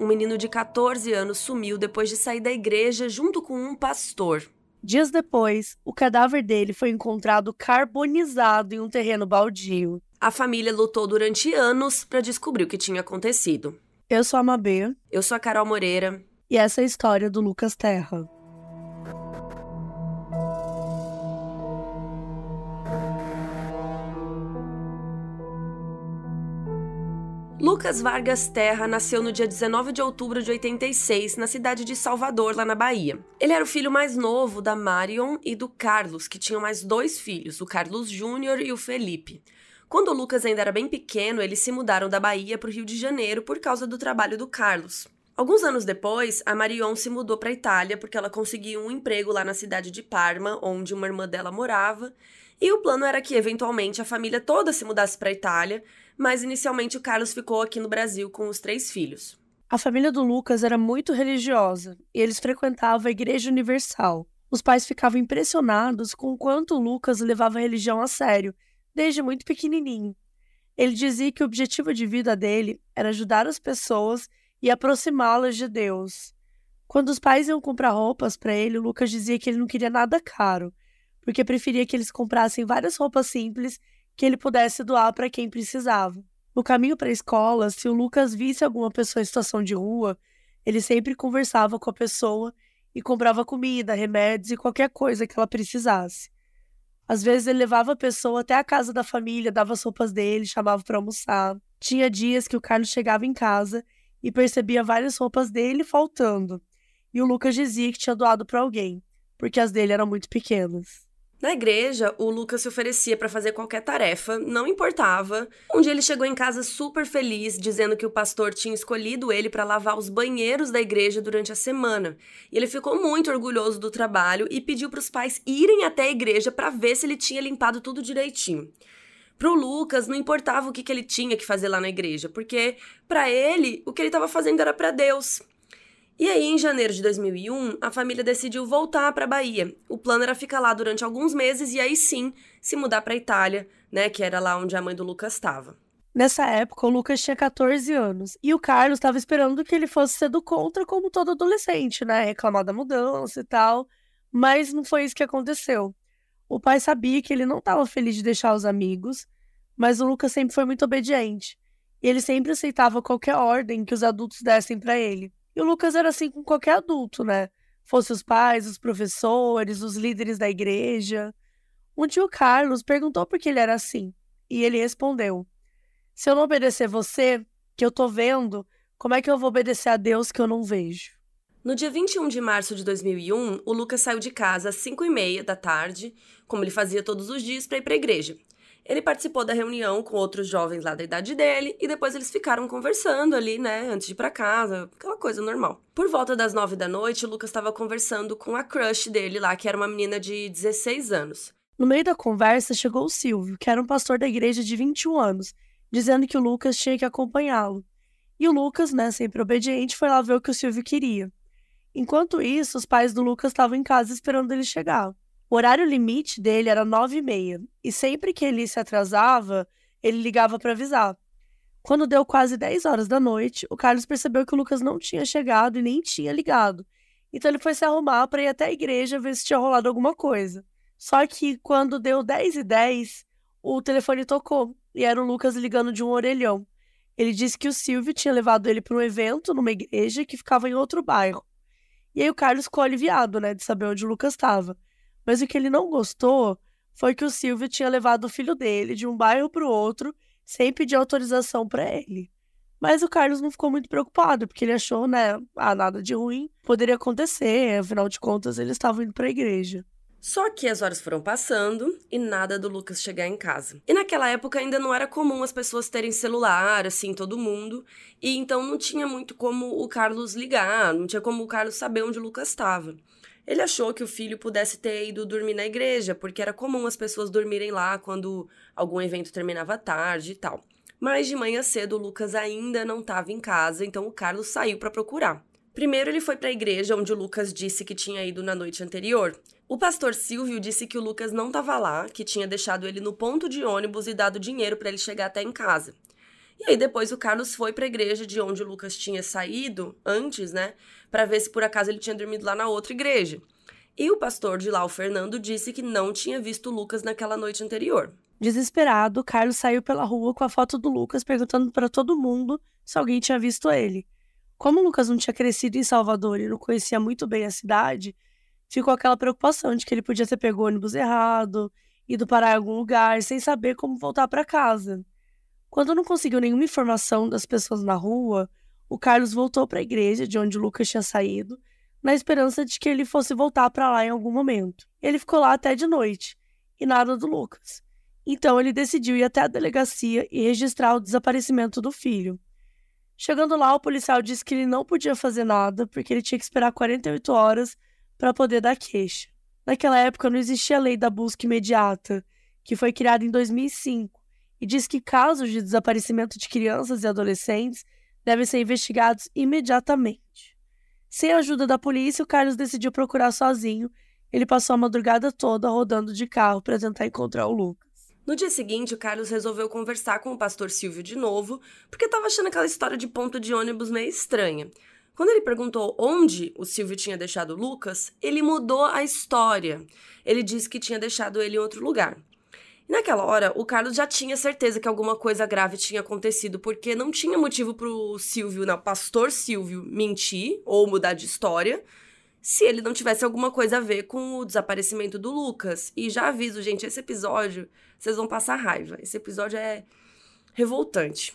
Um menino de 14 anos sumiu depois de sair da igreja junto com um pastor. Dias depois, o cadáver dele foi encontrado carbonizado em um terreno baldio. A família lutou durante anos para descobrir o que tinha acontecido. Eu sou a Mabê. Eu sou a Carol Moreira. E essa é a história do Lucas Terra. Lucas Vargas Terra nasceu no dia 19 de outubro de 86, na cidade de Salvador, lá na Bahia. Ele era o filho mais novo da Marion e do Carlos, que tinham mais dois filhos, o Carlos Júnior e o Felipe. Quando o Lucas ainda era bem pequeno, eles se mudaram da Bahia para o Rio de Janeiro por causa do trabalho do Carlos. Alguns anos depois, a Marion se mudou para a Itália porque ela conseguiu um emprego lá na cidade de Parma, onde uma irmã dela morava, e o plano era que eventualmente a família toda se mudasse para a Itália mas inicialmente o Carlos ficou aqui no Brasil com os três filhos. A família do Lucas era muito religiosa e eles frequentavam a Igreja Universal. Os pais ficavam impressionados com o quanto o Lucas levava a religião a sério, desde muito pequenininho. Ele dizia que o objetivo de vida dele era ajudar as pessoas e aproximá-las de Deus. Quando os pais iam comprar roupas para ele, o Lucas dizia que ele não queria nada caro, porque preferia que eles comprassem várias roupas simples que ele pudesse doar para quem precisava. No caminho para a escola, se o Lucas visse alguma pessoa em situação de rua, ele sempre conversava com a pessoa e comprava comida, remédios e qualquer coisa que ela precisasse. Às vezes ele levava a pessoa até a casa da família, dava as roupas dele, chamava para almoçar. Tinha dias que o Carlos chegava em casa e percebia várias roupas dele faltando. E o Lucas dizia que tinha doado para alguém, porque as dele eram muito pequenas. Na igreja, o Lucas se oferecia para fazer qualquer tarefa, não importava. Um dia ele chegou em casa super feliz, dizendo que o pastor tinha escolhido ele para lavar os banheiros da igreja durante a semana. E ele ficou muito orgulhoso do trabalho e pediu para os pais irem até a igreja para ver se ele tinha limpado tudo direitinho. Pro Lucas não importava o que, que ele tinha que fazer lá na igreja, porque para ele o que ele estava fazendo era para Deus. E aí, em janeiro de 2001, a família decidiu voltar para a Bahia. O plano era ficar lá durante alguns meses e aí sim se mudar para a Itália, né, que era lá onde a mãe do Lucas estava. Nessa época, o Lucas tinha 14 anos e o Carlos estava esperando que ele fosse ser do contra como todo adolescente, né, reclamar da mudança e tal, mas não foi isso que aconteceu. O pai sabia que ele não estava feliz de deixar os amigos, mas o Lucas sempre foi muito obediente. E ele sempre aceitava qualquer ordem que os adultos dessem para ele. E o Lucas era assim com qualquer adulto, né? Fosse os pais, os professores, os líderes da igreja. Um dia o Carlos perguntou por que ele era assim. E ele respondeu: Se eu não obedecer você, que eu tô vendo, como é que eu vou obedecer a Deus que eu não vejo? No dia 21 de março de 2001, o Lucas saiu de casa às 5 e meia da tarde, como ele fazia todos os dias, para ir para a igreja. Ele participou da reunião com outros jovens lá da idade dele e depois eles ficaram conversando ali, né, antes de ir para casa, aquela coisa normal. Por volta das nove da noite, o Lucas estava conversando com a crush dele lá, que era uma menina de 16 anos. No meio da conversa chegou o Silvio, que era um pastor da igreja de 21 anos, dizendo que o Lucas tinha que acompanhá-lo. E o Lucas, né, sempre obediente, foi lá ver o que o Silvio queria. Enquanto isso, os pais do Lucas estavam em casa esperando ele chegar. O horário limite dele era nove e meia, e sempre que ele se atrasava, ele ligava para avisar. Quando deu quase 10 horas da noite, o Carlos percebeu que o Lucas não tinha chegado e nem tinha ligado. Então ele foi se arrumar para ir até a igreja ver se tinha rolado alguma coisa. Só que quando deu 10 e 10, o telefone tocou e era o Lucas ligando de um orelhão. Ele disse que o Silvio tinha levado ele para um evento numa igreja que ficava em outro bairro. E aí o Carlos ficou aliviado, né, de saber onde o Lucas estava. Mas o que ele não gostou foi que o Silvio tinha levado o filho dele de um bairro para o outro sem pedir autorização para ele. Mas o Carlos não ficou muito preocupado, porque ele achou, né, ah, nada de ruim poderia acontecer, afinal de contas eles estavam indo para a igreja. Só que as horas foram passando e nada do Lucas chegar em casa. E naquela época ainda não era comum as pessoas terem celular, assim, todo mundo. E então não tinha muito como o Carlos ligar, não tinha como o Carlos saber onde o Lucas estava. Ele achou que o filho pudesse ter ido dormir na igreja, porque era comum as pessoas dormirem lá quando algum evento terminava tarde e tal. Mas de manhã cedo o Lucas ainda não estava em casa, então o Carlos saiu para procurar. Primeiro ele foi para a igreja onde o Lucas disse que tinha ido na noite anterior. O pastor Silvio disse que o Lucas não estava lá, que tinha deixado ele no ponto de ônibus e dado dinheiro para ele chegar até em casa. E aí depois o Carlos foi para a igreja de onde o Lucas tinha saído antes, né, para ver se por acaso ele tinha dormido lá na outra igreja. E o pastor de lá, o Fernando, disse que não tinha visto o Lucas naquela noite anterior. Desesperado, Carlos saiu pela rua com a foto do Lucas perguntando para todo mundo se alguém tinha visto ele. Como o Lucas não tinha crescido em Salvador e não conhecia muito bem a cidade, ficou aquela preocupação de que ele podia ter pegado o ônibus errado, ido parar em algum lugar sem saber como voltar para casa. Quando não conseguiu nenhuma informação das pessoas na rua, o Carlos voltou para a igreja de onde o Lucas tinha saído, na esperança de que ele fosse voltar para lá em algum momento. Ele ficou lá até de noite e nada do Lucas. Então ele decidiu ir até a delegacia e registrar o desaparecimento do filho. Chegando lá, o policial disse que ele não podia fazer nada porque ele tinha que esperar 48 horas para poder dar queixa. Naquela época não existia a lei da busca imediata, que foi criada em 2005, e diz que casos de desaparecimento de crianças e adolescentes devem ser investigados imediatamente. Sem a ajuda da polícia, o Carlos decidiu procurar sozinho. Ele passou a madrugada toda rodando de carro para tentar encontrar o Lucas. No dia seguinte, o Carlos resolveu conversar com o pastor Silvio de novo, porque estava achando aquela história de ponto de ônibus meio estranha. Quando ele perguntou onde o Silvio tinha deixado o Lucas, ele mudou a história. Ele disse que tinha deixado ele em outro lugar. E naquela hora, o Carlos já tinha certeza que alguma coisa grave tinha acontecido, porque não tinha motivo pro Silvio, não, pastor Silvio, mentir ou mudar de história, se ele não tivesse alguma coisa a ver com o desaparecimento do Lucas. E já aviso, gente, esse episódio, vocês vão passar raiva. Esse episódio é revoltante.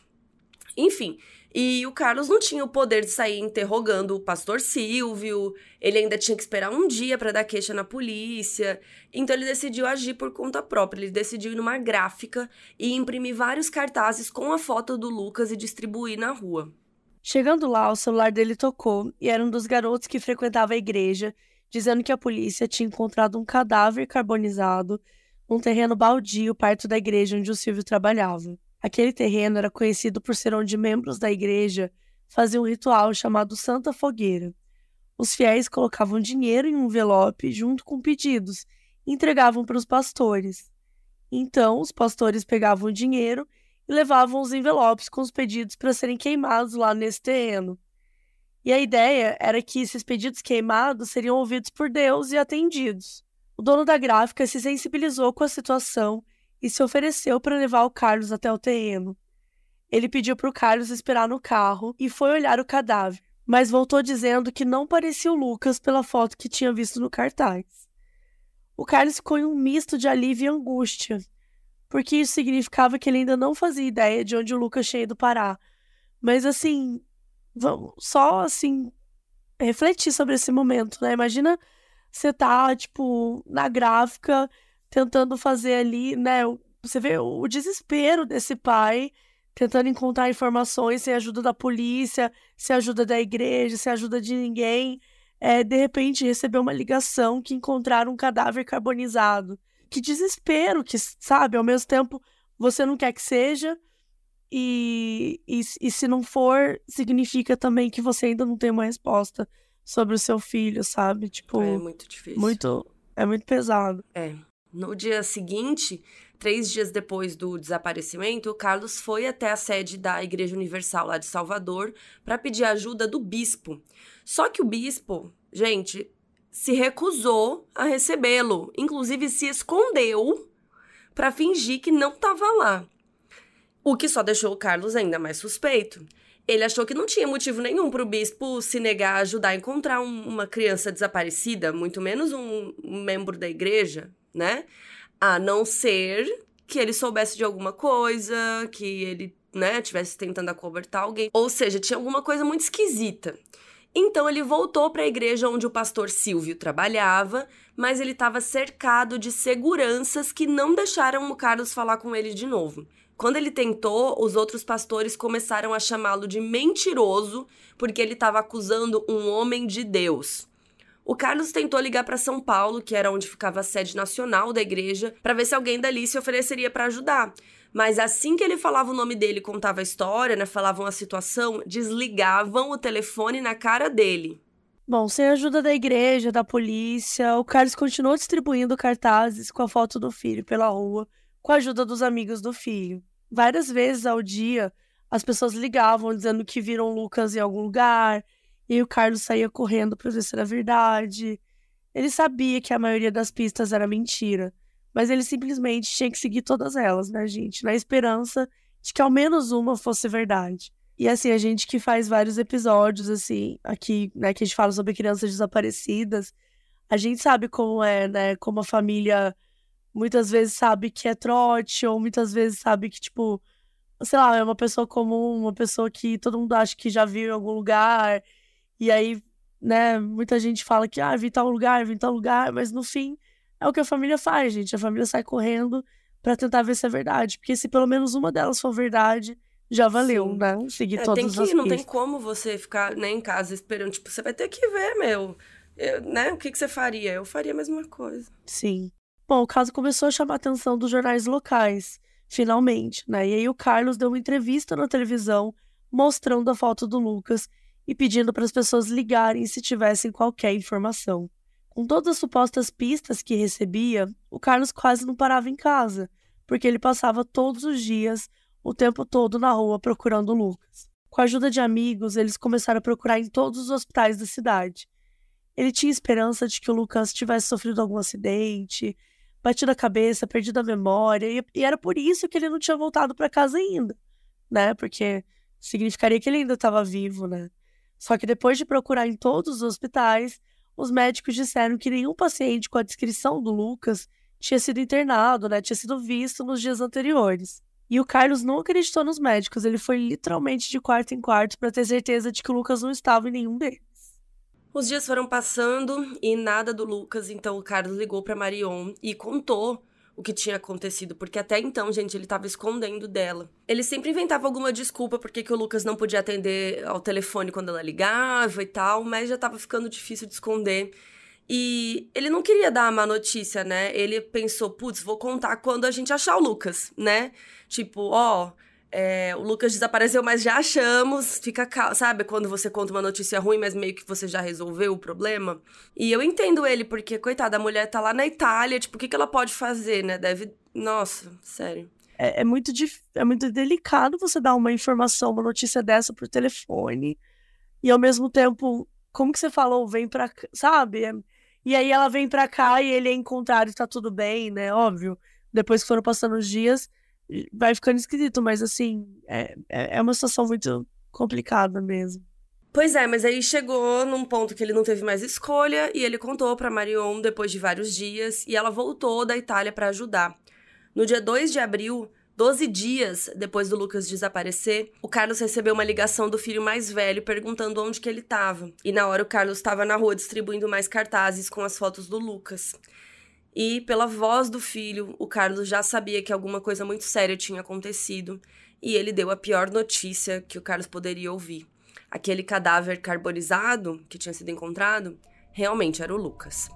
Enfim, e o Carlos não tinha o poder de sair interrogando o pastor Silvio, ele ainda tinha que esperar um dia para dar queixa na polícia. Então ele decidiu agir por conta própria. Ele decidiu ir numa gráfica e imprimir vários cartazes com a foto do Lucas e distribuir na rua. Chegando lá, o celular dele tocou e era um dos garotos que frequentava a igreja, dizendo que a polícia tinha encontrado um cadáver carbonizado num terreno baldio perto da igreja onde o Silvio trabalhava. Aquele terreno era conhecido por ser onde membros da igreja faziam um ritual chamado Santa Fogueira. Os fiéis colocavam dinheiro em um envelope junto com pedidos e entregavam para os pastores. Então, os pastores pegavam o dinheiro e levavam os envelopes com os pedidos para serem queimados lá nesse terreno. E a ideia era que esses pedidos queimados seriam ouvidos por Deus e atendidos. O dono da gráfica se sensibilizou com a situação e se ofereceu para levar o Carlos até o terreno. Ele pediu para o Carlos esperar no carro e foi olhar o cadáver, mas voltou dizendo que não parecia o Lucas pela foto que tinha visto no cartaz. O Carlos ficou em um misto de alívio e angústia, porque isso significava que ele ainda não fazia ideia de onde o Lucas tinha ido parar. Mas assim, vamos só assim refletir sobre esse momento, né? Imagina você tá, tipo, na gráfica, tentando fazer ali, né? Você vê o desespero desse pai tentando encontrar informações sem ajuda da polícia, sem ajuda da igreja, sem ajuda de ninguém. É, de repente recebeu uma ligação que encontraram um cadáver carbonizado que desespero, que, sabe, ao mesmo tempo você não quer que seja, e, e, e se não for, significa também que você ainda não tem uma resposta sobre o seu filho, sabe? Tipo. É muito difícil. Muito. É muito pesado. É. No dia seguinte, três dias depois do desaparecimento, Carlos foi até a sede da Igreja Universal lá de Salvador para pedir ajuda do bispo. Só que o bispo, gente, se recusou a recebê-lo, inclusive se escondeu para fingir que não estava lá. O que só deixou o Carlos ainda mais suspeito. Ele achou que não tinha motivo nenhum para o bispo se negar a ajudar a encontrar um, uma criança desaparecida, muito menos um membro da igreja, né? A não ser que ele soubesse de alguma coisa, que ele, né, tivesse tentando acobertar alguém. Ou seja, tinha alguma coisa muito esquisita. Então ele voltou para a igreja onde o pastor Silvio trabalhava, mas ele estava cercado de seguranças que não deixaram o Carlos falar com ele de novo. Quando ele tentou, os outros pastores começaram a chamá-lo de mentiroso porque ele estava acusando um homem de Deus. O Carlos tentou ligar para São Paulo, que era onde ficava a sede nacional da igreja, para ver se alguém dali se ofereceria para ajudar. Mas assim que ele falava o nome dele, contava a história, né, falavam a situação, desligavam o telefone na cara dele. Bom, sem a ajuda da igreja, da polícia, o Carlos continuou distribuindo cartazes com a foto do filho pela rua, com a ajuda dos amigos do filho. Várias vezes ao dia, as pessoas ligavam dizendo que viram Lucas em algum lugar, e o Carlos saía correndo para ver se era verdade. Ele sabia que a maioria das pistas era mentira, mas ele simplesmente tinha que seguir todas elas, né, gente? Na esperança de que ao menos uma fosse verdade. E assim, a gente que faz vários episódios, assim, aqui, né, que a gente fala sobre crianças desaparecidas, a gente sabe como é, né? Como a família muitas vezes sabe que é trote, ou muitas vezes sabe que, tipo, sei lá, é uma pessoa comum, uma pessoa que todo mundo acha que já viu em algum lugar, e aí, né, muita gente fala que, ah, vi tal lugar, vi tal lugar, mas no fim é o que a família faz, gente. A família sai correndo para tentar ver se é verdade. Porque se pelo menos uma delas for verdade, já valeu, Sim. né? Seguir é, todas tem que, as Não tem como você ficar né, em casa esperando. Tipo, você vai ter que ver, meu. Eu, né? O que, que você faria? Eu faria a mesma coisa. Sim. Bom, o caso começou a chamar a atenção dos jornais locais, finalmente, né? E aí o Carlos deu uma entrevista na televisão mostrando a foto do Lucas e pedindo para as pessoas ligarem se tivessem qualquer informação. Com todas as supostas pistas que recebia, o Carlos quase não parava em casa, porque ele passava todos os dias, o tempo todo na rua procurando o Lucas. Com a ajuda de amigos, eles começaram a procurar em todos os hospitais da cidade. Ele tinha esperança de que o Lucas tivesse sofrido algum acidente, batido a cabeça, perdido a memória, e, e era por isso que ele não tinha voltado para casa ainda, né? Porque significaria que ele ainda estava vivo, né? Só que depois de procurar em todos os hospitais, os médicos disseram que nenhum paciente com a descrição do Lucas tinha sido internado, né? Tinha sido visto nos dias anteriores. E o Carlos não acreditou nos médicos, ele foi literalmente de quarto em quarto para ter certeza de que o Lucas não estava em nenhum deles. Os dias foram passando e nada do Lucas, então o Carlos ligou para Marion e contou o que tinha acontecido, porque até então, gente, ele estava escondendo dela. Ele sempre inventava alguma desculpa porque que o Lucas não podia atender ao telefone quando ela ligava e tal, mas já estava ficando difícil de esconder. E ele não queria dar a má notícia, né? Ele pensou, putz, vou contar quando a gente achar o Lucas, né? Tipo, ó, é, o Lucas desapareceu, mas já achamos. Fica calmo, sabe? Quando você conta uma notícia ruim, mas meio que você já resolveu o problema. E eu entendo ele, porque, coitada, a mulher tá lá na Itália, tipo, o que, que ela pode fazer, né? Deve. Nossa, sério. É, é muito, dif... é muito delicado você dar uma informação, uma notícia dessa por telefone. E ao mesmo tempo, como que você falou? Vem pra. Sabe? E aí ela vem pra cá e ele é encontrado e tá tudo bem, né? Óbvio. Depois que foram passando os dias vai ficando esquisito, mas assim, é, é, é uma situação muito complicada mesmo. Pois é, mas aí chegou num ponto que ele não teve mais escolha e ele contou para Marion depois de vários dias e ela voltou da Itália para ajudar. No dia 2 de abril, 12 dias depois do Lucas desaparecer, o Carlos recebeu uma ligação do filho mais velho perguntando onde que ele estava. E na hora o Carlos estava na rua distribuindo mais cartazes com as fotos do Lucas. E pela voz do filho, o Carlos já sabia que alguma coisa muito séria tinha acontecido e ele deu a pior notícia que o Carlos poderia ouvir. Aquele cadáver carbonizado que tinha sido encontrado realmente era o Lucas.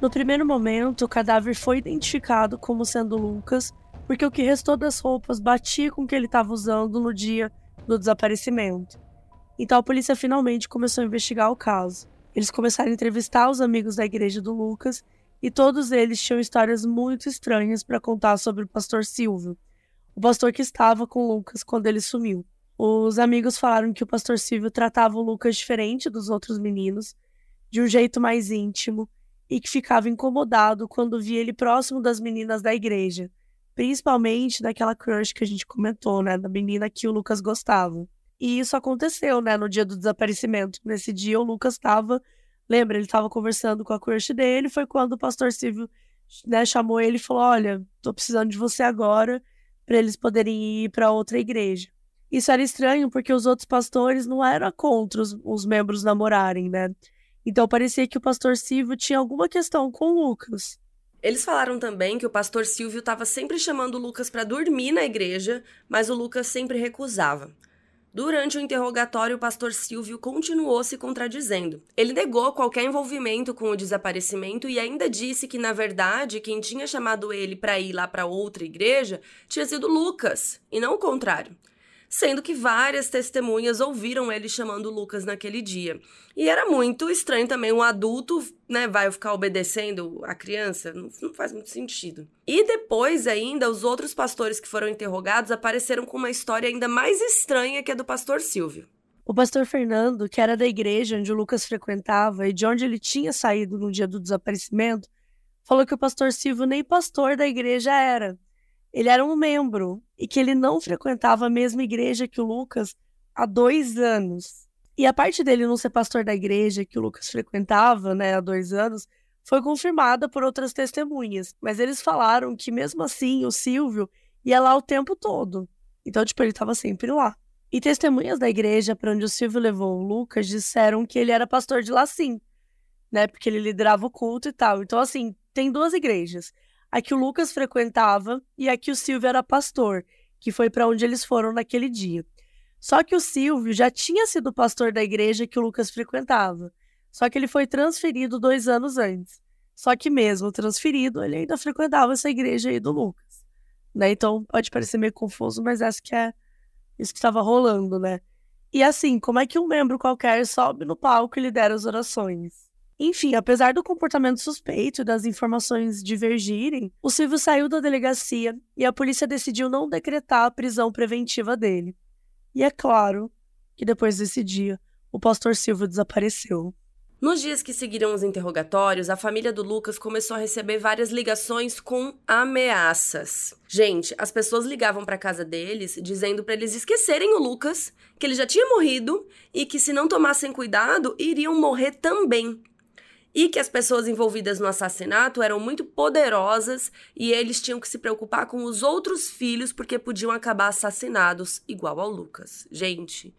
No primeiro momento, o cadáver foi identificado como sendo Lucas porque o que restou das roupas batia com o que ele estava usando no dia do desaparecimento. Então a polícia finalmente começou a investigar o caso. Eles começaram a entrevistar os amigos da igreja do Lucas e todos eles tinham histórias muito estranhas para contar sobre o pastor Silvio, o pastor que estava com Lucas quando ele sumiu. Os amigos falaram que o pastor Silvio tratava o Lucas diferente dos outros meninos, de um jeito mais íntimo, e que ficava incomodado quando via ele próximo das meninas da igreja, Principalmente daquela crush que a gente comentou, né? Da menina que o Lucas gostava. E isso aconteceu, né? No dia do desaparecimento. Nesse dia, o Lucas estava Lembra, ele estava conversando com a crush dele, foi quando o pastor Silvio né, chamou ele e falou: Olha, tô precisando de você agora para eles poderem ir para outra igreja. Isso era estranho porque os outros pastores não eram contra os, os membros namorarem, né? Então parecia que o pastor Silvio tinha alguma questão com o Lucas. Eles falaram também que o pastor Silvio estava sempre chamando o Lucas para dormir na igreja, mas o Lucas sempre recusava. Durante o interrogatório, o pastor Silvio continuou se contradizendo. Ele negou qualquer envolvimento com o desaparecimento e ainda disse que, na verdade, quem tinha chamado ele para ir lá para outra igreja tinha sido Lucas, e não o contrário sendo que várias testemunhas ouviram ele chamando Lucas naquele dia. E era muito estranho também um adulto, né, vai ficar obedecendo a criança, não, não faz muito sentido. E depois ainda, os outros pastores que foram interrogados apareceram com uma história ainda mais estranha que a do pastor Silvio. O pastor Fernando, que era da igreja onde o Lucas frequentava e de onde ele tinha saído no dia do desaparecimento, falou que o pastor Silvio nem pastor da igreja era, ele era um membro e que ele não frequentava a mesma igreja que o Lucas há dois anos. E a parte dele não ser pastor da igreja que o Lucas frequentava né, há dois anos foi confirmada por outras testemunhas. Mas eles falaram que, mesmo assim, o Silvio ia lá o tempo todo. Então, tipo, ele estava sempre lá. E testemunhas da igreja para onde o Silvio levou o Lucas disseram que ele era pastor de lá sim, né? Porque ele liderava o culto e tal. Então, assim, tem duas igrejas a que o Lucas frequentava e a que o Silvio era pastor, que foi para onde eles foram naquele dia. Só que o Silvio já tinha sido pastor da igreja que o Lucas frequentava, só que ele foi transferido dois anos antes. Só que mesmo transferido, ele ainda frequentava essa igreja aí do Lucas. Né? Então pode parecer meio confuso, mas acho que é isso que estava rolando, né? E assim, como é que um membro qualquer sobe no palco e lidera as orações? Enfim, apesar do comportamento suspeito e das informações divergirem, o Silvio saiu da delegacia e a polícia decidiu não decretar a prisão preventiva dele. E é claro que depois desse dia, o pastor Silvio desapareceu. Nos dias que seguiram os interrogatórios, a família do Lucas começou a receber várias ligações com ameaças. Gente, as pessoas ligavam para casa deles dizendo para eles esquecerem o Lucas, que ele já tinha morrido e que se não tomassem cuidado, iriam morrer também e que as pessoas envolvidas no assassinato eram muito poderosas e eles tinham que se preocupar com os outros filhos porque podiam acabar assassinados, igual ao Lucas. Gente,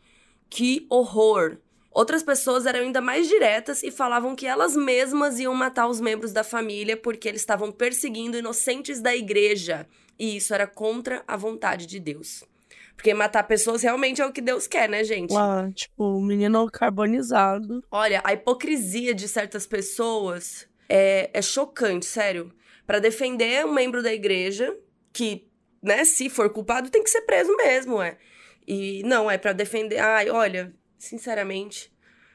que horror! Outras pessoas eram ainda mais diretas e falavam que elas mesmas iam matar os membros da família porque eles estavam perseguindo inocentes da igreja. E isso era contra a vontade de Deus. Porque matar pessoas realmente é o que Deus quer, né, gente? Ah, tipo, o menino carbonizado. Olha, a hipocrisia de certas pessoas é, é chocante, sério. Para defender um membro da igreja, que, né, se for culpado, tem que ser preso mesmo, é. E não, é para defender. Ai, olha, sinceramente,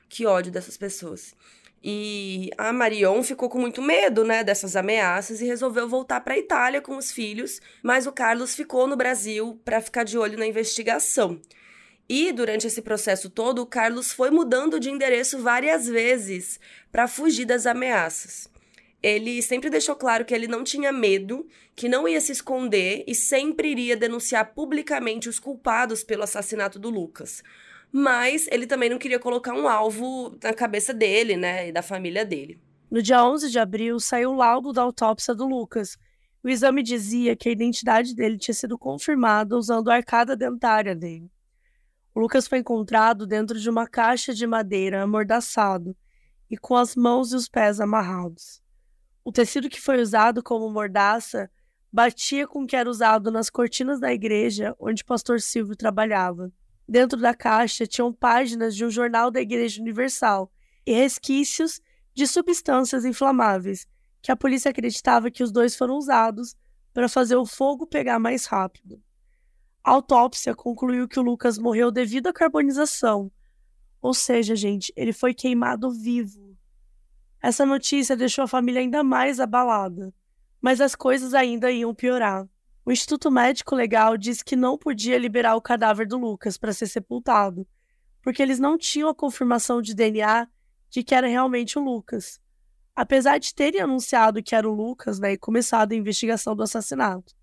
que ódio dessas pessoas. E a Marion ficou com muito medo, né, dessas ameaças e resolveu voltar para a Itália com os filhos, mas o Carlos ficou no Brasil para ficar de olho na investigação. E durante esse processo todo, o Carlos foi mudando de endereço várias vezes para fugir das ameaças. Ele sempre deixou claro que ele não tinha medo, que não ia se esconder e sempre iria denunciar publicamente os culpados pelo assassinato do Lucas mas ele também não queria colocar um alvo na cabeça dele, né, e da família dele. No dia 11 de abril, saiu o laudo da autópsia do Lucas. O exame dizia que a identidade dele tinha sido confirmada usando a arcada dentária dele. O Lucas foi encontrado dentro de uma caixa de madeira amordaçado e com as mãos e os pés amarrados. O tecido que foi usado como mordaça batia com o que era usado nas cortinas da igreja onde o pastor Silvio trabalhava. Dentro da caixa tinham páginas de um jornal da Igreja Universal e resquícios de substâncias inflamáveis, que a polícia acreditava que os dois foram usados para fazer o fogo pegar mais rápido. A autópsia concluiu que o Lucas morreu devido à carbonização, ou seja, gente, ele foi queimado vivo. Essa notícia deixou a família ainda mais abalada, mas as coisas ainda iam piorar. O Instituto Médico Legal disse que não podia liberar o cadáver do Lucas para ser sepultado, porque eles não tinham a confirmação de DNA de que era realmente o Lucas. Apesar de terem anunciado que era o Lucas né, e começado a investigação do assassinato.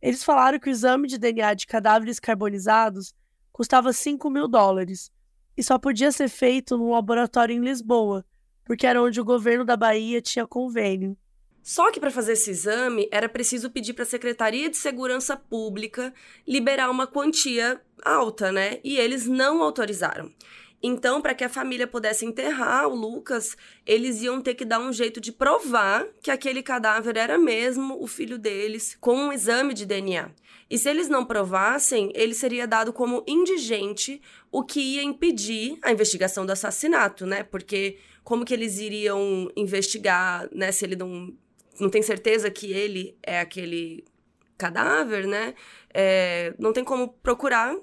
Eles falaram que o exame de DNA de cadáveres carbonizados custava 5 mil dólares e só podia ser feito num laboratório em Lisboa, porque era onde o governo da Bahia tinha convênio. Só que para fazer esse exame era preciso pedir para a Secretaria de Segurança Pública liberar uma quantia alta, né? E eles não autorizaram. Então, para que a família pudesse enterrar o Lucas, eles iam ter que dar um jeito de provar que aquele cadáver era mesmo o filho deles, com um exame de DNA. E se eles não provassem, ele seria dado como indigente, o que ia impedir a investigação do assassinato, né? Porque como que eles iriam investigar, né, se ele não não tem certeza que ele é aquele cadáver, né? É, não tem como procurar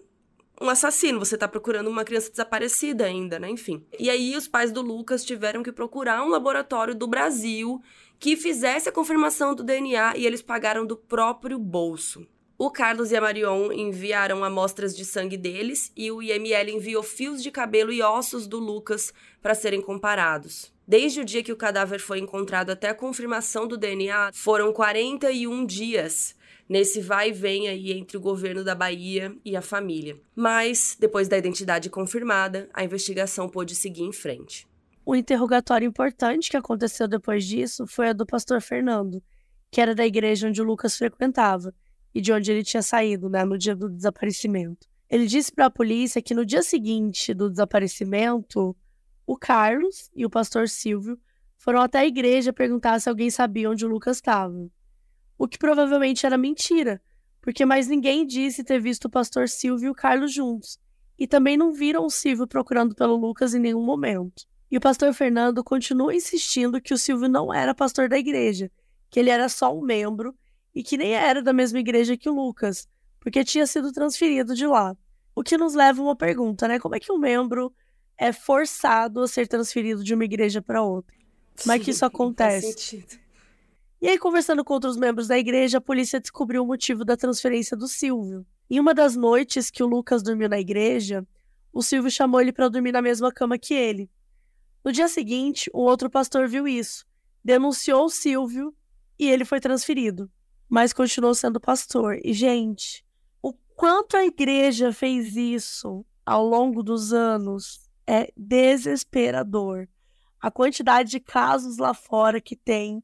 um assassino, você tá procurando uma criança desaparecida ainda, né? Enfim. E aí os pais do Lucas tiveram que procurar um laboratório do Brasil que fizesse a confirmação do DNA e eles pagaram do próprio bolso. O Carlos e a Marion enviaram amostras de sangue deles e o IML enviou fios de cabelo e ossos do Lucas para serem comparados. Desde o dia que o cadáver foi encontrado até a confirmação do DNA, foram 41 dias nesse vai e vem aí entre o governo da Bahia e a família. Mas, depois da identidade confirmada, a investigação pôde seguir em frente. O interrogatório importante que aconteceu depois disso foi a do pastor Fernando, que era da igreja onde o Lucas frequentava e de onde ele tinha saído, né, no dia do desaparecimento. Ele disse para a polícia que no dia seguinte do desaparecimento, o Carlos e o pastor Silvio foram até a igreja perguntar se alguém sabia onde o Lucas estava o que provavelmente era mentira, porque mais ninguém disse ter visto o pastor Silvio e o Carlos juntos, e também não viram o Silvio procurando pelo Lucas em nenhum momento. E o pastor Fernando continua insistindo que o Silvio não era pastor da igreja, que ele era só um membro e que nem era da mesma igreja que o Lucas, porque tinha sido transferido de lá. O que nos leva a uma pergunta, né? Como é que um membro é forçado a ser transferido de uma igreja para outra? Como é que isso acontece? E aí, conversando com outros membros da igreja, a polícia descobriu o motivo da transferência do Silvio. Em uma das noites que o Lucas dormiu na igreja, o Silvio chamou ele para dormir na mesma cama que ele. No dia seguinte, um outro pastor viu isso, denunciou o Silvio e ele foi transferido, mas continuou sendo pastor. E, gente, o quanto a igreja fez isso ao longo dos anos é desesperador. A quantidade de casos lá fora que tem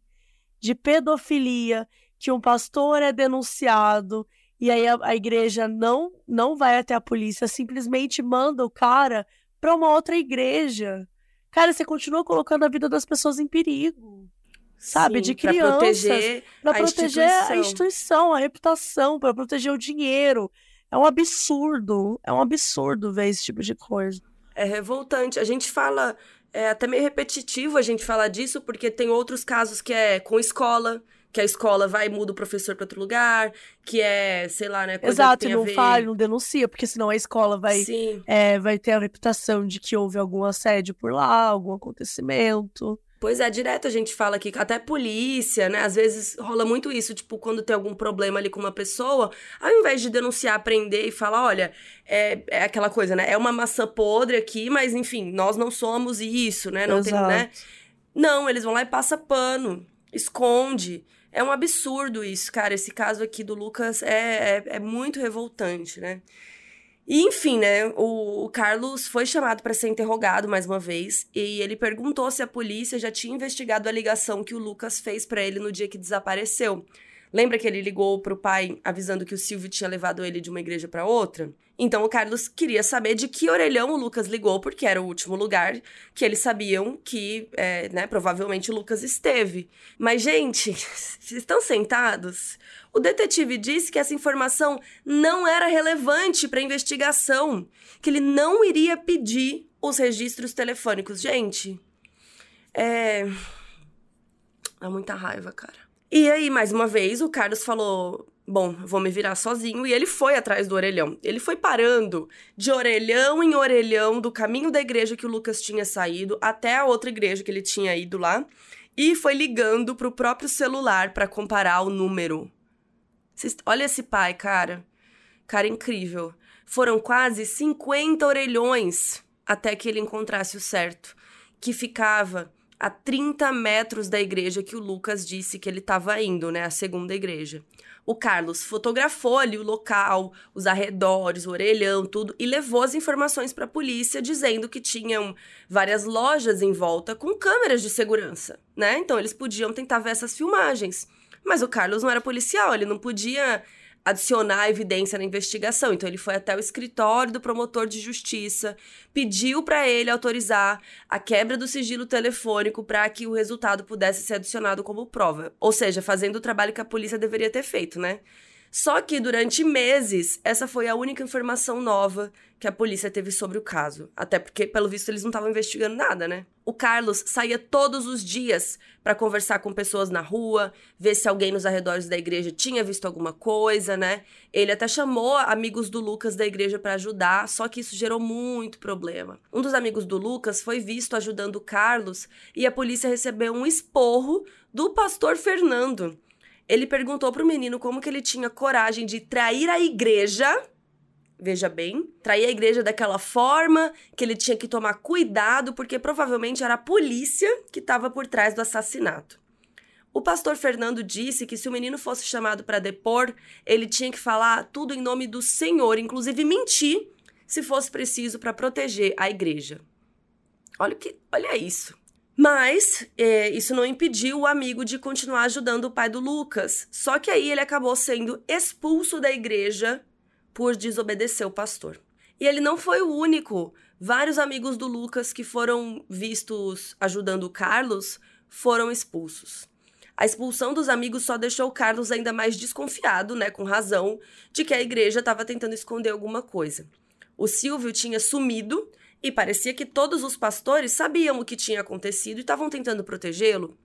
de pedofilia, que um pastor é denunciado e aí a, a igreja não não vai até a polícia, simplesmente manda o cara para uma outra igreja. Cara, você continua colocando a vida das pessoas em perigo. Sabe, Sim, de crianças, para proteger, pra proteger a, instituição. a instituição, a reputação, para proteger o dinheiro. É um absurdo, é um absurdo ver esse tipo de coisa. É revoltante. A gente fala é até meio repetitivo a gente falar disso, porque tem outros casos que é com escola, que a escola vai e muda o professor para outro lugar, que é, sei lá, né? Coisa Exato, que não ver... fale, não denuncia, porque senão a escola vai, é, vai ter a reputação de que houve algum assédio por lá, algum acontecimento. Pois é, direto a gente fala aqui, até polícia, né? Às vezes rola muito isso, tipo, quando tem algum problema ali com uma pessoa, ao invés de denunciar, prender e falar, olha, é, é aquela coisa, né? É uma maçã podre aqui, mas enfim, nós não somos isso, né? Não Exato. tem, né? Não, eles vão lá e passa pano, esconde. É um absurdo isso, cara. Esse caso aqui do Lucas é, é, é muito revoltante, né? E, enfim, né, o, Carlos foi chamado para ser interrogado mais uma vez e ele perguntou se a polícia já tinha investigado a ligação que o Lucas fez para ele no dia que desapareceu. Lembra que ele ligou pro pai avisando que o Silvio tinha levado ele de uma igreja para outra? Então o Carlos queria saber de que orelhão o Lucas ligou, porque era o último lugar que eles sabiam que, é, né, provavelmente o Lucas esteve. Mas, gente, vocês estão sentados? O detetive disse que essa informação não era relevante para a investigação, que ele não iria pedir os registros telefônicos. Gente, é. Dá muita raiva, cara. E aí, mais uma vez, o Carlos falou: Bom, vou me virar sozinho. E ele foi atrás do orelhão. Ele foi parando de orelhão em orelhão do caminho da igreja que o Lucas tinha saído até a outra igreja que ele tinha ido lá. E foi ligando pro próprio celular para comparar o número. Olha esse pai, cara. Cara incrível. Foram quase 50 orelhões até que ele encontrasse o certo, que ficava a 30 metros da igreja que o Lucas disse que ele estava indo, né? A segunda igreja. O Carlos fotografou ali o local, os arredores, o orelhão, tudo, e levou as informações para a polícia, dizendo que tinham várias lojas em volta com câmeras de segurança, né? Então eles podiam tentar ver essas filmagens. Mas o Carlos não era policial, ele não podia adicionar evidência na investigação. Então ele foi até o escritório do promotor de justiça, pediu para ele autorizar a quebra do sigilo telefônico para que o resultado pudesse ser adicionado como prova. Ou seja, fazendo o trabalho que a polícia deveria ter feito, né? Só que durante meses, essa foi a única informação nova que a polícia teve sobre o caso. Até porque, pelo visto, eles não estavam investigando nada, né? O Carlos saía todos os dias para conversar com pessoas na rua, ver se alguém nos arredores da igreja tinha visto alguma coisa, né? Ele até chamou amigos do Lucas da igreja para ajudar, só que isso gerou muito problema. Um dos amigos do Lucas foi visto ajudando o Carlos e a polícia recebeu um esporro do pastor Fernando ele perguntou pro menino como que ele tinha coragem de trair a igreja. Veja bem, trair a igreja daquela forma, que ele tinha que tomar cuidado, porque provavelmente era a polícia que estava por trás do assassinato. O pastor Fernando disse que se o menino fosse chamado para depor, ele tinha que falar tudo em nome do Senhor, inclusive mentir, se fosse preciso para proteger a igreja. Olha que, olha isso. Mas é, isso não impediu o amigo de continuar ajudando o pai do Lucas. Só que aí ele acabou sendo expulso da igreja por desobedecer o pastor. E ele não foi o único. Vários amigos do Lucas que foram vistos ajudando o Carlos foram expulsos. A expulsão dos amigos só deixou o Carlos ainda mais desconfiado, né, com razão, de que a igreja estava tentando esconder alguma coisa. O Silvio tinha sumido e parecia que todos os pastores sabiam o que tinha acontecido e estavam tentando protegê-lo.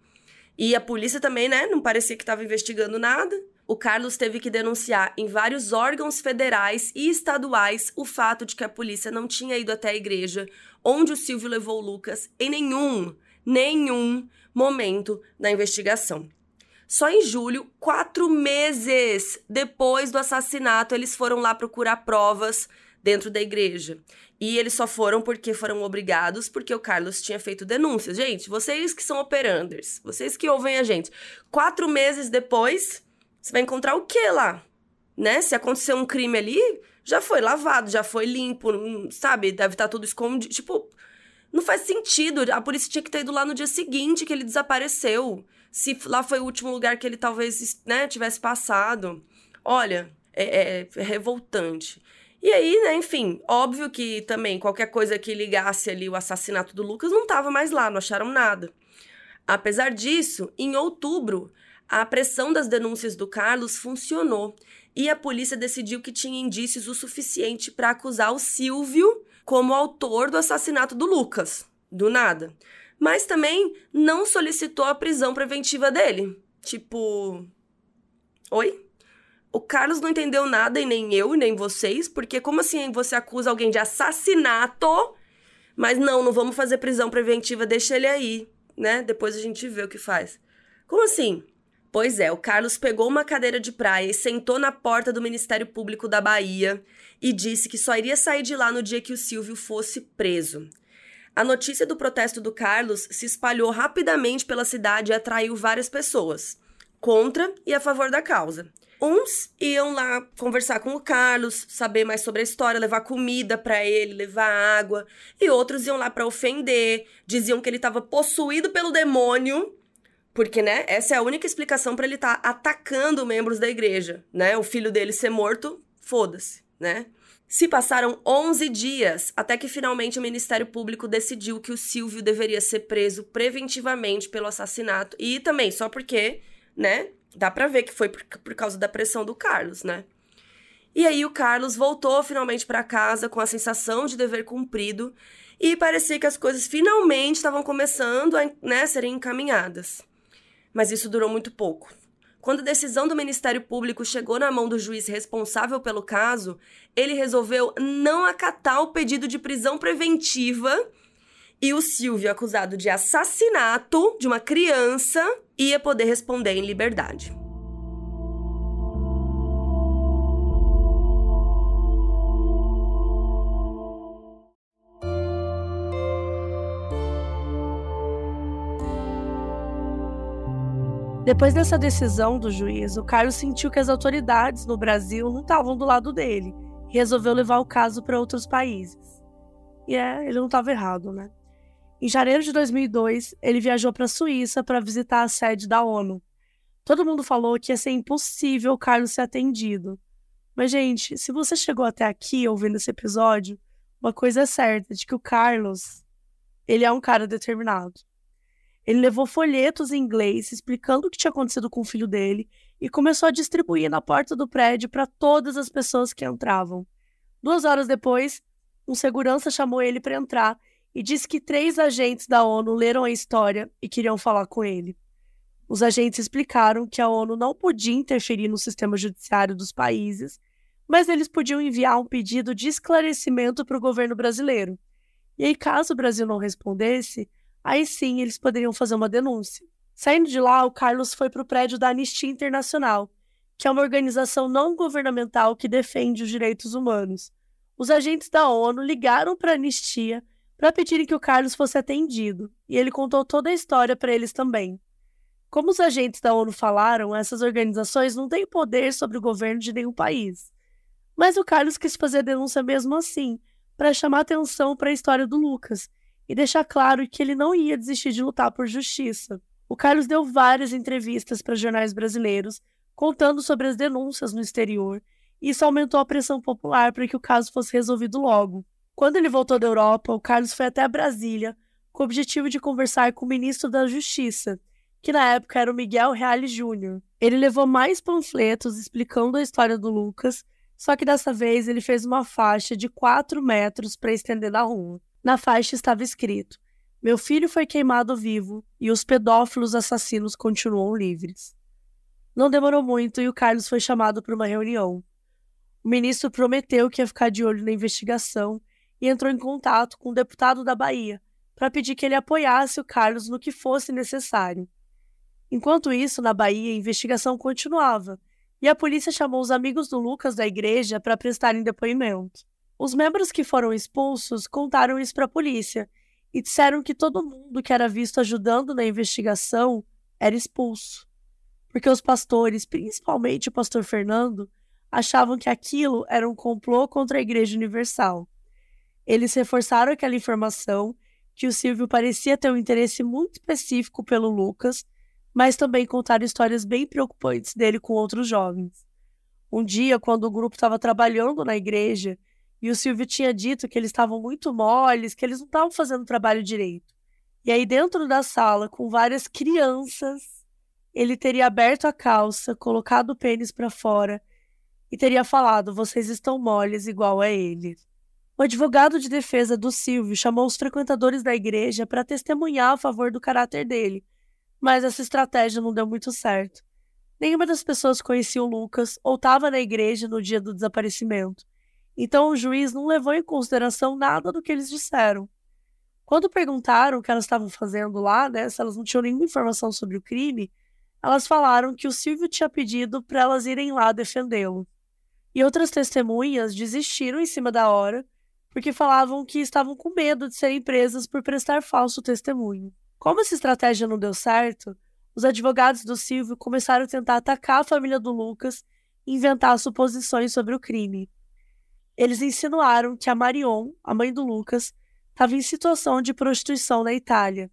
E a polícia também, né, não parecia que estava investigando nada. O Carlos teve que denunciar em vários órgãos federais e estaduais o fato de que a polícia não tinha ido até a igreja onde o Silvio levou o Lucas em nenhum, nenhum momento da investigação. Só em julho, quatro meses depois do assassinato, eles foram lá procurar provas dentro da igreja. E eles só foram porque foram obrigados, porque o Carlos tinha feito denúncias. Gente, vocês que são operanders, vocês que ouvem a gente, quatro meses depois, você vai encontrar o que lá? Né? Se aconteceu um crime ali, já foi lavado, já foi limpo, sabe? Deve estar tá tudo escondido. Tipo, não faz sentido. A polícia tinha que ter ido lá no dia seguinte que ele desapareceu. Se lá foi o último lugar que ele talvez né, tivesse passado. Olha, é, é, é revoltante. E aí, né, enfim, óbvio que também qualquer coisa que ligasse ali o assassinato do Lucas não estava mais lá, não acharam nada. Apesar disso, em outubro, a pressão das denúncias do Carlos funcionou e a polícia decidiu que tinha indícios o suficiente para acusar o Silvio como autor do assassinato do Lucas, do nada. Mas também não solicitou a prisão preventiva dele. Tipo. Oi? O Carlos não entendeu nada, e nem eu, nem vocês, porque como assim você acusa alguém de assassinato, mas não, não vamos fazer prisão preventiva, deixa ele aí, né? Depois a gente vê o que faz. Como assim? Pois é, o Carlos pegou uma cadeira de praia e sentou na porta do Ministério Público da Bahia e disse que só iria sair de lá no dia que o Silvio fosse preso. A notícia do protesto do Carlos se espalhou rapidamente pela cidade e atraiu várias pessoas, contra e a favor da causa. Uns iam lá conversar com o Carlos, saber mais sobre a história, levar comida para ele, levar água, e outros iam lá para ofender, diziam que ele estava possuído pelo demônio, porque, né, essa é a única explicação para ele estar tá atacando membros da igreja, né? O filho dele ser morto, foda-se, né? Se passaram 11 dias até que finalmente o Ministério Público decidiu que o Silvio deveria ser preso preventivamente pelo assassinato e também só porque, né, Dá pra ver que foi por, por causa da pressão do Carlos, né? E aí o Carlos voltou finalmente para casa com a sensação de dever cumprido e parecia que as coisas finalmente estavam começando a né, serem encaminhadas. Mas isso durou muito pouco. Quando a decisão do Ministério Público chegou na mão do juiz responsável pelo caso, ele resolveu não acatar o pedido de prisão preventiva e o Silvio, acusado de assassinato de uma criança, ia poder responder em liberdade. Depois dessa decisão do juiz, o Carlos sentiu que as autoridades no Brasil não estavam do lado dele e resolveu levar o caso para outros países. E é, ele não estava errado, né? Em janeiro de 2002, ele viajou para a Suíça para visitar a sede da ONU. Todo mundo falou que ia ser impossível o Carlos ser atendido. Mas, gente, se você chegou até aqui ouvindo esse episódio, uma coisa é certa, de que o Carlos, ele é um cara determinado. Ele levou folhetos em inglês explicando o que tinha acontecido com o filho dele e começou a distribuir na porta do prédio para todas as pessoas que entravam. Duas horas depois, um segurança chamou ele para entrar e disse que três agentes da ONU leram a história e queriam falar com ele. Os agentes explicaram que a ONU não podia interferir no sistema judiciário dos países, mas eles podiam enviar um pedido de esclarecimento para o governo brasileiro. E aí, caso o Brasil não respondesse, aí sim eles poderiam fazer uma denúncia. Saindo de lá, o Carlos foi para o prédio da Anistia Internacional, que é uma organização não governamental que defende os direitos humanos. Os agentes da ONU ligaram para a Anistia para pedirem que o Carlos fosse atendido, e ele contou toda a história para eles também. Como os agentes da ONU falaram, essas organizações não têm poder sobre o governo de nenhum país. Mas o Carlos quis fazer a denúncia mesmo assim, para chamar atenção para a história do Lucas e deixar claro que ele não ia desistir de lutar por justiça. O Carlos deu várias entrevistas para jornais brasileiros, contando sobre as denúncias no exterior, e isso aumentou a pressão popular para que o caso fosse resolvido logo. Quando ele voltou da Europa, o Carlos foi até Brasília com o objetivo de conversar com o ministro da Justiça, que na época era o Miguel Reale Júnior. Ele levou mais panfletos explicando a história do Lucas, só que dessa vez ele fez uma faixa de 4 metros para estender na rua. Na faixa estava escrito: Meu filho foi queimado vivo e os pedófilos assassinos continuam livres. Não demorou muito e o Carlos foi chamado para uma reunião. O ministro prometeu que ia ficar de olho na investigação e entrou em contato com o deputado da Bahia para pedir que ele apoiasse o Carlos no que fosse necessário. Enquanto isso, na Bahia, a investigação continuava e a polícia chamou os amigos do Lucas da igreja para prestarem depoimento. Os membros que foram expulsos contaram isso para a polícia e disseram que todo mundo que era visto ajudando na investigação era expulso. Porque os pastores, principalmente o pastor Fernando, achavam que aquilo era um complô contra a Igreja Universal. Eles reforçaram aquela informação que o Silvio parecia ter um interesse muito específico pelo Lucas mas também contaram histórias bem preocupantes dele com outros jovens. Um dia, quando o grupo estava trabalhando na igreja e o Silvio tinha dito que eles estavam muito moles, que eles não estavam fazendo o trabalho direito. E aí, dentro da sala, com várias crianças, ele teria aberto a calça, colocado o pênis para fora e teria falado: Vocês estão moles igual a ele. O advogado de defesa do Silvio chamou os frequentadores da igreja para testemunhar a favor do caráter dele mas essa estratégia não deu muito certo. Nenhuma das pessoas conhecia o Lucas ou estava na igreja no dia do desaparecimento. Então o juiz não levou em consideração nada do que eles disseram. Quando perguntaram o que elas estavam fazendo lá, né, se elas não tinham nenhuma informação sobre o crime, elas falaram que o Silvio tinha pedido para elas irem lá defendê-lo. E outras testemunhas desistiram em cima da hora, porque falavam que estavam com medo de serem presas por prestar falso testemunho. Como essa estratégia não deu certo, os advogados do Silvio começaram a tentar atacar a família do Lucas e inventar suposições sobre o crime. Eles insinuaram que a Marion, a mãe do Lucas, estava em situação de prostituição na Itália,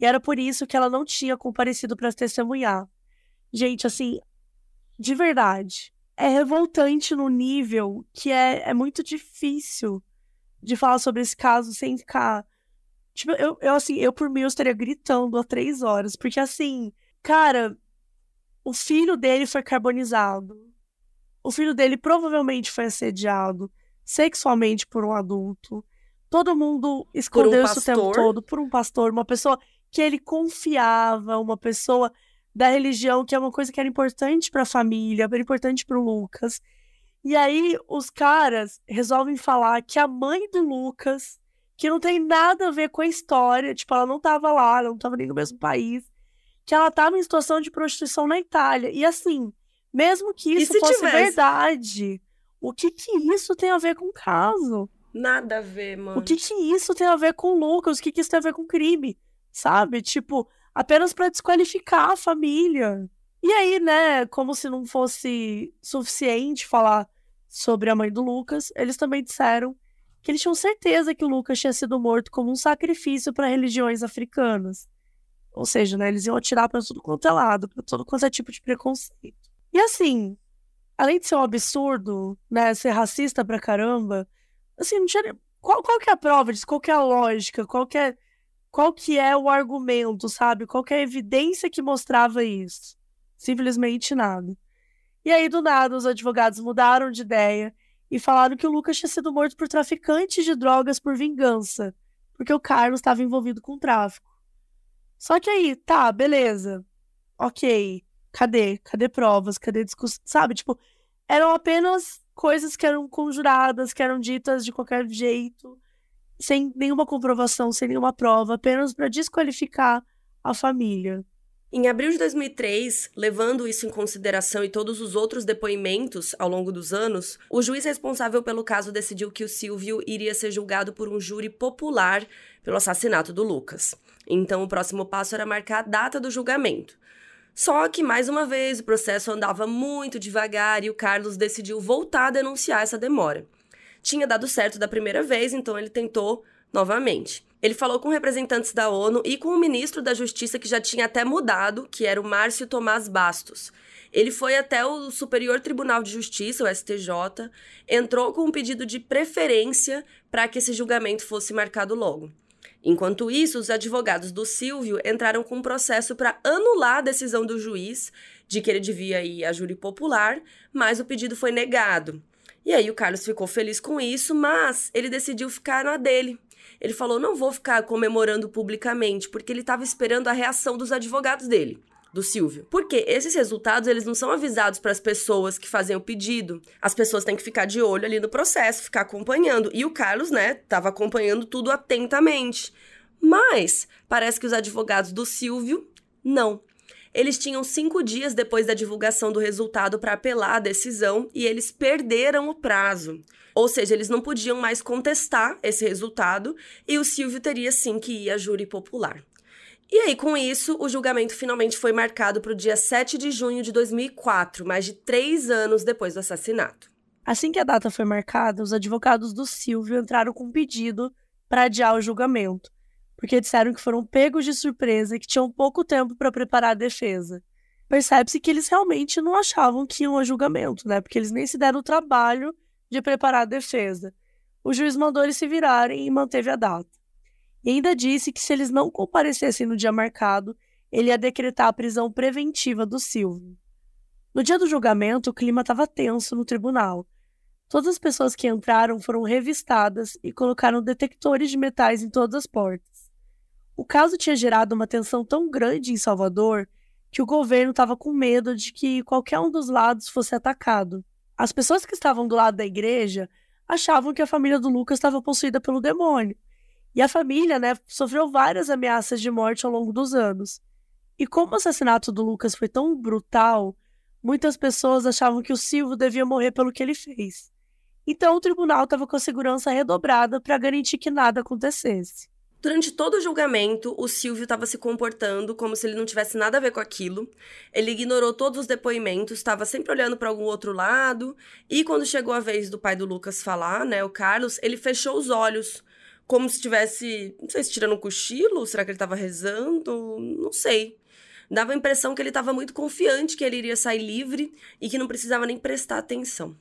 e era por isso que ela não tinha comparecido para testemunhar. Gente, assim, de verdade, é revoltante no nível que é, é muito difícil de falar sobre esse caso sem ficar Tipo, eu, eu assim, eu por mim eu estaria gritando há três horas, porque assim, cara, o filho dele foi carbonizado. O filho dele provavelmente foi assediado sexualmente por um adulto. Todo mundo escondeu um isso o tempo todo por um pastor, uma pessoa que ele confiava, uma pessoa da religião, que é uma coisa que era importante para a família, era importante para o Lucas. E aí os caras resolvem falar que a mãe do Lucas que não tem nada a ver com a história. Tipo, ela não tava lá, ela não tava nem no mesmo país. Que ela tava em situação de prostituição na Itália. E assim, mesmo que isso fosse tivesse? verdade, o que que isso tem a ver com o caso? Nada a ver, mano. O que que isso tem a ver com o Lucas? O que que isso tem a ver com crime? Sabe? Tipo, apenas para desqualificar a família. E aí, né, como se não fosse suficiente falar sobre a mãe do Lucas, eles também disseram que eles tinham certeza que o Lucas tinha sido morto como um sacrifício para religiões africanas. Ou seja, né, eles iam atirar para tudo quanto é lado, para todo quanto é tipo de preconceito. E assim, além de ser um absurdo, né, ser racista pra caramba, assim, não tinha, qual, qual que é a prova disso? Qual que é a lógica? Qual que é, qual que é o argumento, sabe? Qual que é a evidência que mostrava isso? Simplesmente nada. E aí, do nada, os advogados mudaram de ideia e falaram que o Lucas tinha sido morto por traficantes de drogas por vingança, porque o Carlos estava envolvido com tráfico. Só que aí, tá, beleza. Ok. Cadê? Cadê provas? Cadê discussão? Sabe, tipo, eram apenas coisas que eram conjuradas, que eram ditas de qualquer jeito, sem nenhuma comprovação, sem nenhuma prova, apenas para desqualificar a família. Em abril de 2003, levando isso em consideração e todos os outros depoimentos ao longo dos anos, o juiz responsável pelo caso decidiu que o Silvio iria ser julgado por um júri popular pelo assassinato do Lucas. Então, o próximo passo era marcar a data do julgamento. Só que, mais uma vez, o processo andava muito devagar e o Carlos decidiu voltar a denunciar essa demora. Tinha dado certo da primeira vez, então ele tentou novamente. Ele falou com representantes da ONU e com o ministro da Justiça que já tinha até mudado, que era o Márcio Tomás Bastos. Ele foi até o Superior Tribunal de Justiça, o STJ, entrou com um pedido de preferência para que esse julgamento fosse marcado logo. Enquanto isso, os advogados do Silvio entraram com um processo para anular a decisão do juiz de que ele devia ir a júri popular, mas o pedido foi negado. E aí o Carlos ficou feliz com isso, mas ele decidiu ficar na dele. Ele falou: não vou ficar comemorando publicamente, porque ele estava esperando a reação dos advogados dele do Silvio. Porque esses resultados, eles não são avisados para as pessoas que fazem o pedido. As pessoas têm que ficar de olho ali no processo, ficar acompanhando. E o Carlos, né, estava acompanhando tudo atentamente. Mas parece que os advogados do Silvio não. Eles tinham cinco dias depois da divulgação do resultado para apelar a decisão e eles perderam o prazo. Ou seja, eles não podiam mais contestar esse resultado e o Silvio teria sim que ir a júri popular. E aí, com isso, o julgamento finalmente foi marcado para o dia 7 de junho de 2004, mais de três anos depois do assassinato. Assim que a data foi marcada, os advogados do Silvio entraram com um pedido para adiar o julgamento, porque disseram que foram pegos de surpresa e que tinham pouco tempo para preparar a defesa. Percebe-se que eles realmente não achavam que iam a julgamento, né? Porque eles nem se deram o trabalho de preparar a defesa. O juiz mandou eles se virarem e manteve a data. E ainda disse que se eles não comparecessem no dia marcado, ele ia decretar a prisão preventiva do Silvio. No dia do julgamento, o clima estava tenso no tribunal. Todas as pessoas que entraram foram revistadas e colocaram detectores de metais em todas as portas. O caso tinha gerado uma tensão tão grande em Salvador que o governo estava com medo de que qualquer um dos lados fosse atacado. As pessoas que estavam do lado da igreja achavam que a família do Lucas estava possuída pelo demônio. E a família, né, sofreu várias ameaças de morte ao longo dos anos. E como o assassinato do Lucas foi tão brutal, muitas pessoas achavam que o Silvio devia morrer pelo que ele fez. Então o tribunal estava com a segurança redobrada para garantir que nada acontecesse. Durante todo o julgamento, o Silvio estava se comportando como se ele não tivesse nada a ver com aquilo. Ele ignorou todos os depoimentos, estava sempre olhando para algum outro lado. E quando chegou a vez do pai do Lucas falar, né, o Carlos, ele fechou os olhos, como se estivesse, não sei se tirando um cochilo, será que ele estava rezando? Não sei. Dava a impressão que ele estava muito confiante que ele iria sair livre e que não precisava nem prestar atenção.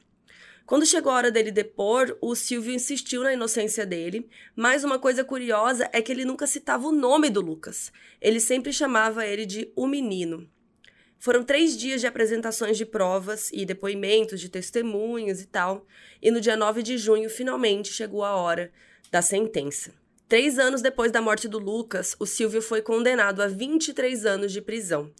Quando chegou a hora dele depor, o Silvio insistiu na inocência dele, mas uma coisa curiosa é que ele nunca citava o nome do Lucas. Ele sempre chamava ele de o menino. Foram três dias de apresentações de provas e depoimentos de testemunhas e tal, e no dia 9 de junho finalmente chegou a hora da sentença. Três anos depois da morte do Lucas, o Silvio foi condenado a 23 anos de prisão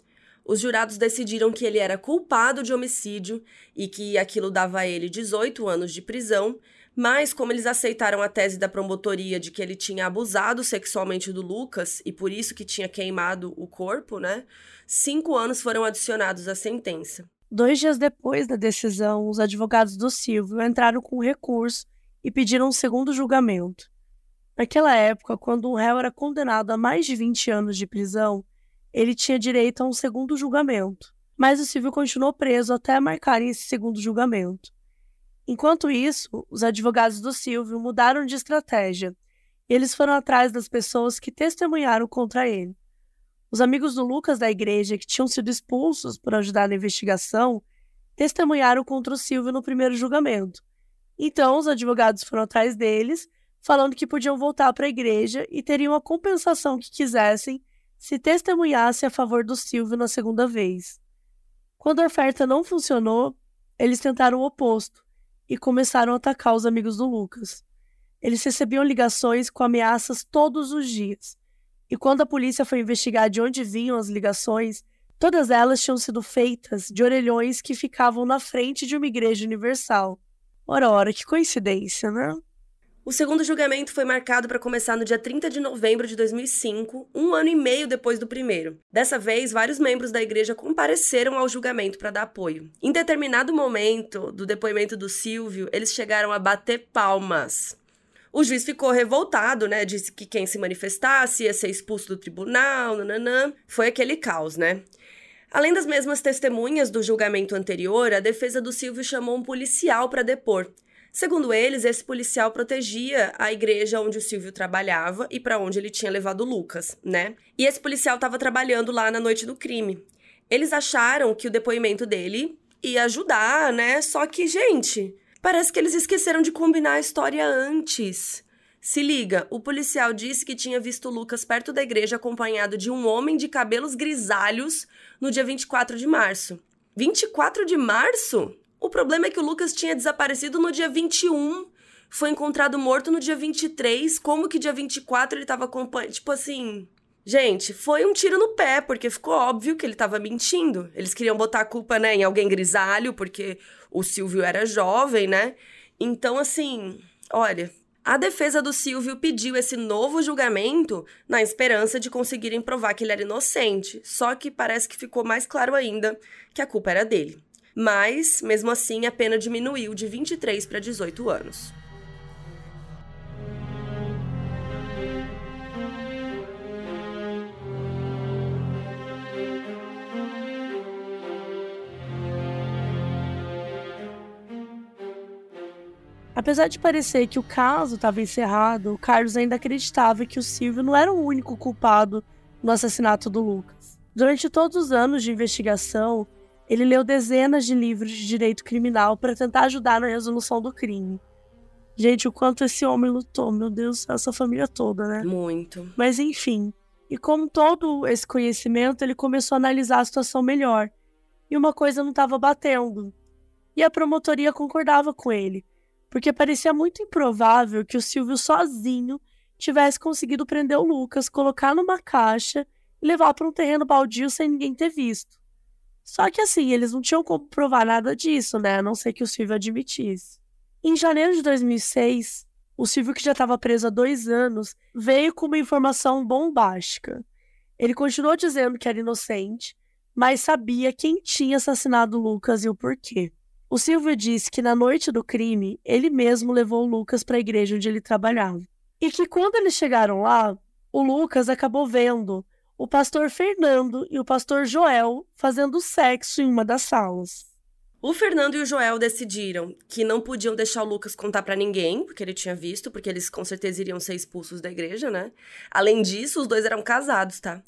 os jurados decidiram que ele era culpado de homicídio e que aquilo dava a ele 18 anos de prisão, mas como eles aceitaram a tese da promotoria de que ele tinha abusado sexualmente do Lucas e por isso que tinha queimado o corpo, né? Cinco anos foram adicionados à sentença. Dois dias depois da decisão, os advogados do Silvio entraram com recurso e pediram um segundo julgamento. Naquela época, quando um réu era condenado a mais de 20 anos de prisão, ele tinha direito a um segundo julgamento. mas o Silvio continuou preso até marcarem esse segundo julgamento. Enquanto isso, os advogados do Silvio mudaram de estratégia e eles foram atrás das pessoas que testemunharam contra ele. Os amigos do Lucas da igreja, que tinham sido expulsos por ajudar na investigação, testemunharam contra o Silvio no primeiro julgamento. Então, os advogados foram atrás deles, falando que podiam voltar para a igreja e teriam a compensação que quisessem se testemunhasse a favor do Silvio na segunda vez. Quando a oferta não funcionou, eles tentaram o oposto e começaram a atacar os amigos do Lucas. Eles recebiam ligações com ameaças todos os dias. E quando a polícia foi investigar de onde vinham as ligações, todas elas tinham sido feitas de orelhões que ficavam na frente de uma igreja universal. Ora, ora, que coincidência, né? O segundo julgamento foi marcado para começar no dia 30 de novembro de 2005, um ano e meio depois do primeiro. Dessa vez, vários membros da igreja compareceram ao julgamento para dar apoio. Em determinado momento do depoimento do Silvio, eles chegaram a bater palmas. O juiz ficou revoltado, né? Disse que quem se manifestasse ia ser expulso do tribunal, nananã. Foi aquele caos, né? Além das mesmas testemunhas do julgamento anterior, a defesa do Silvio chamou um policial para depor. Segundo eles, esse policial protegia a igreja onde o Silvio trabalhava e para onde ele tinha levado o Lucas, né? E esse policial estava trabalhando lá na noite do crime. Eles acharam que o depoimento dele ia ajudar, né? Só que, gente, parece que eles esqueceram de combinar a história antes. Se liga, o policial disse que tinha visto Lucas perto da igreja acompanhado de um homem de cabelos grisalhos no dia 24 de março. 24 de março? O problema é que o Lucas tinha desaparecido no dia 21, foi encontrado morto no dia 23, como que dia 24 ele tava acompanhando? Tipo assim, Gente, foi um tiro no pé, porque ficou óbvio que ele estava mentindo. Eles queriam botar a culpa, né, em alguém grisalho, porque o Silvio era jovem, né? Então, assim, olha, a defesa do Silvio pediu esse novo julgamento na esperança de conseguirem provar que ele era inocente. Só que parece que ficou mais claro ainda que a culpa era dele mas, mesmo assim, a pena diminuiu de 23 para 18 anos. Apesar de parecer que o caso estava encerrado, o Carlos ainda acreditava que o Silvio não era o único culpado no assassinato do Lucas. Durante todos os anos de investigação, ele leu dezenas de livros de direito criminal para tentar ajudar na resolução do crime. Gente, o quanto esse homem lutou, meu Deus, essa família toda, né? Muito. Mas enfim. E com todo esse conhecimento, ele começou a analisar a situação melhor. E uma coisa não estava batendo. E a promotoria concordava com ele, porque parecia muito improvável que o Silvio sozinho tivesse conseguido prender o Lucas, colocar numa caixa e levar para um terreno baldio sem ninguém ter visto. Só que assim, eles não tinham como provar nada disso, né? A não ser que o Silvio admitisse. Em janeiro de 2006, o Silvio, que já estava preso há dois anos, veio com uma informação bombástica. Ele continuou dizendo que era inocente, mas sabia quem tinha assassinado o Lucas e o porquê. O Silvio disse que na noite do crime, ele mesmo levou o Lucas para a igreja onde ele trabalhava. E que quando eles chegaram lá, o Lucas acabou vendo o pastor Fernando e o pastor Joel fazendo sexo em uma das salas. O Fernando e o Joel decidiram que não podiam deixar o Lucas contar para ninguém, porque ele tinha visto, porque eles com certeza iriam ser expulsos da igreja, né? Além disso, os dois eram casados, tá?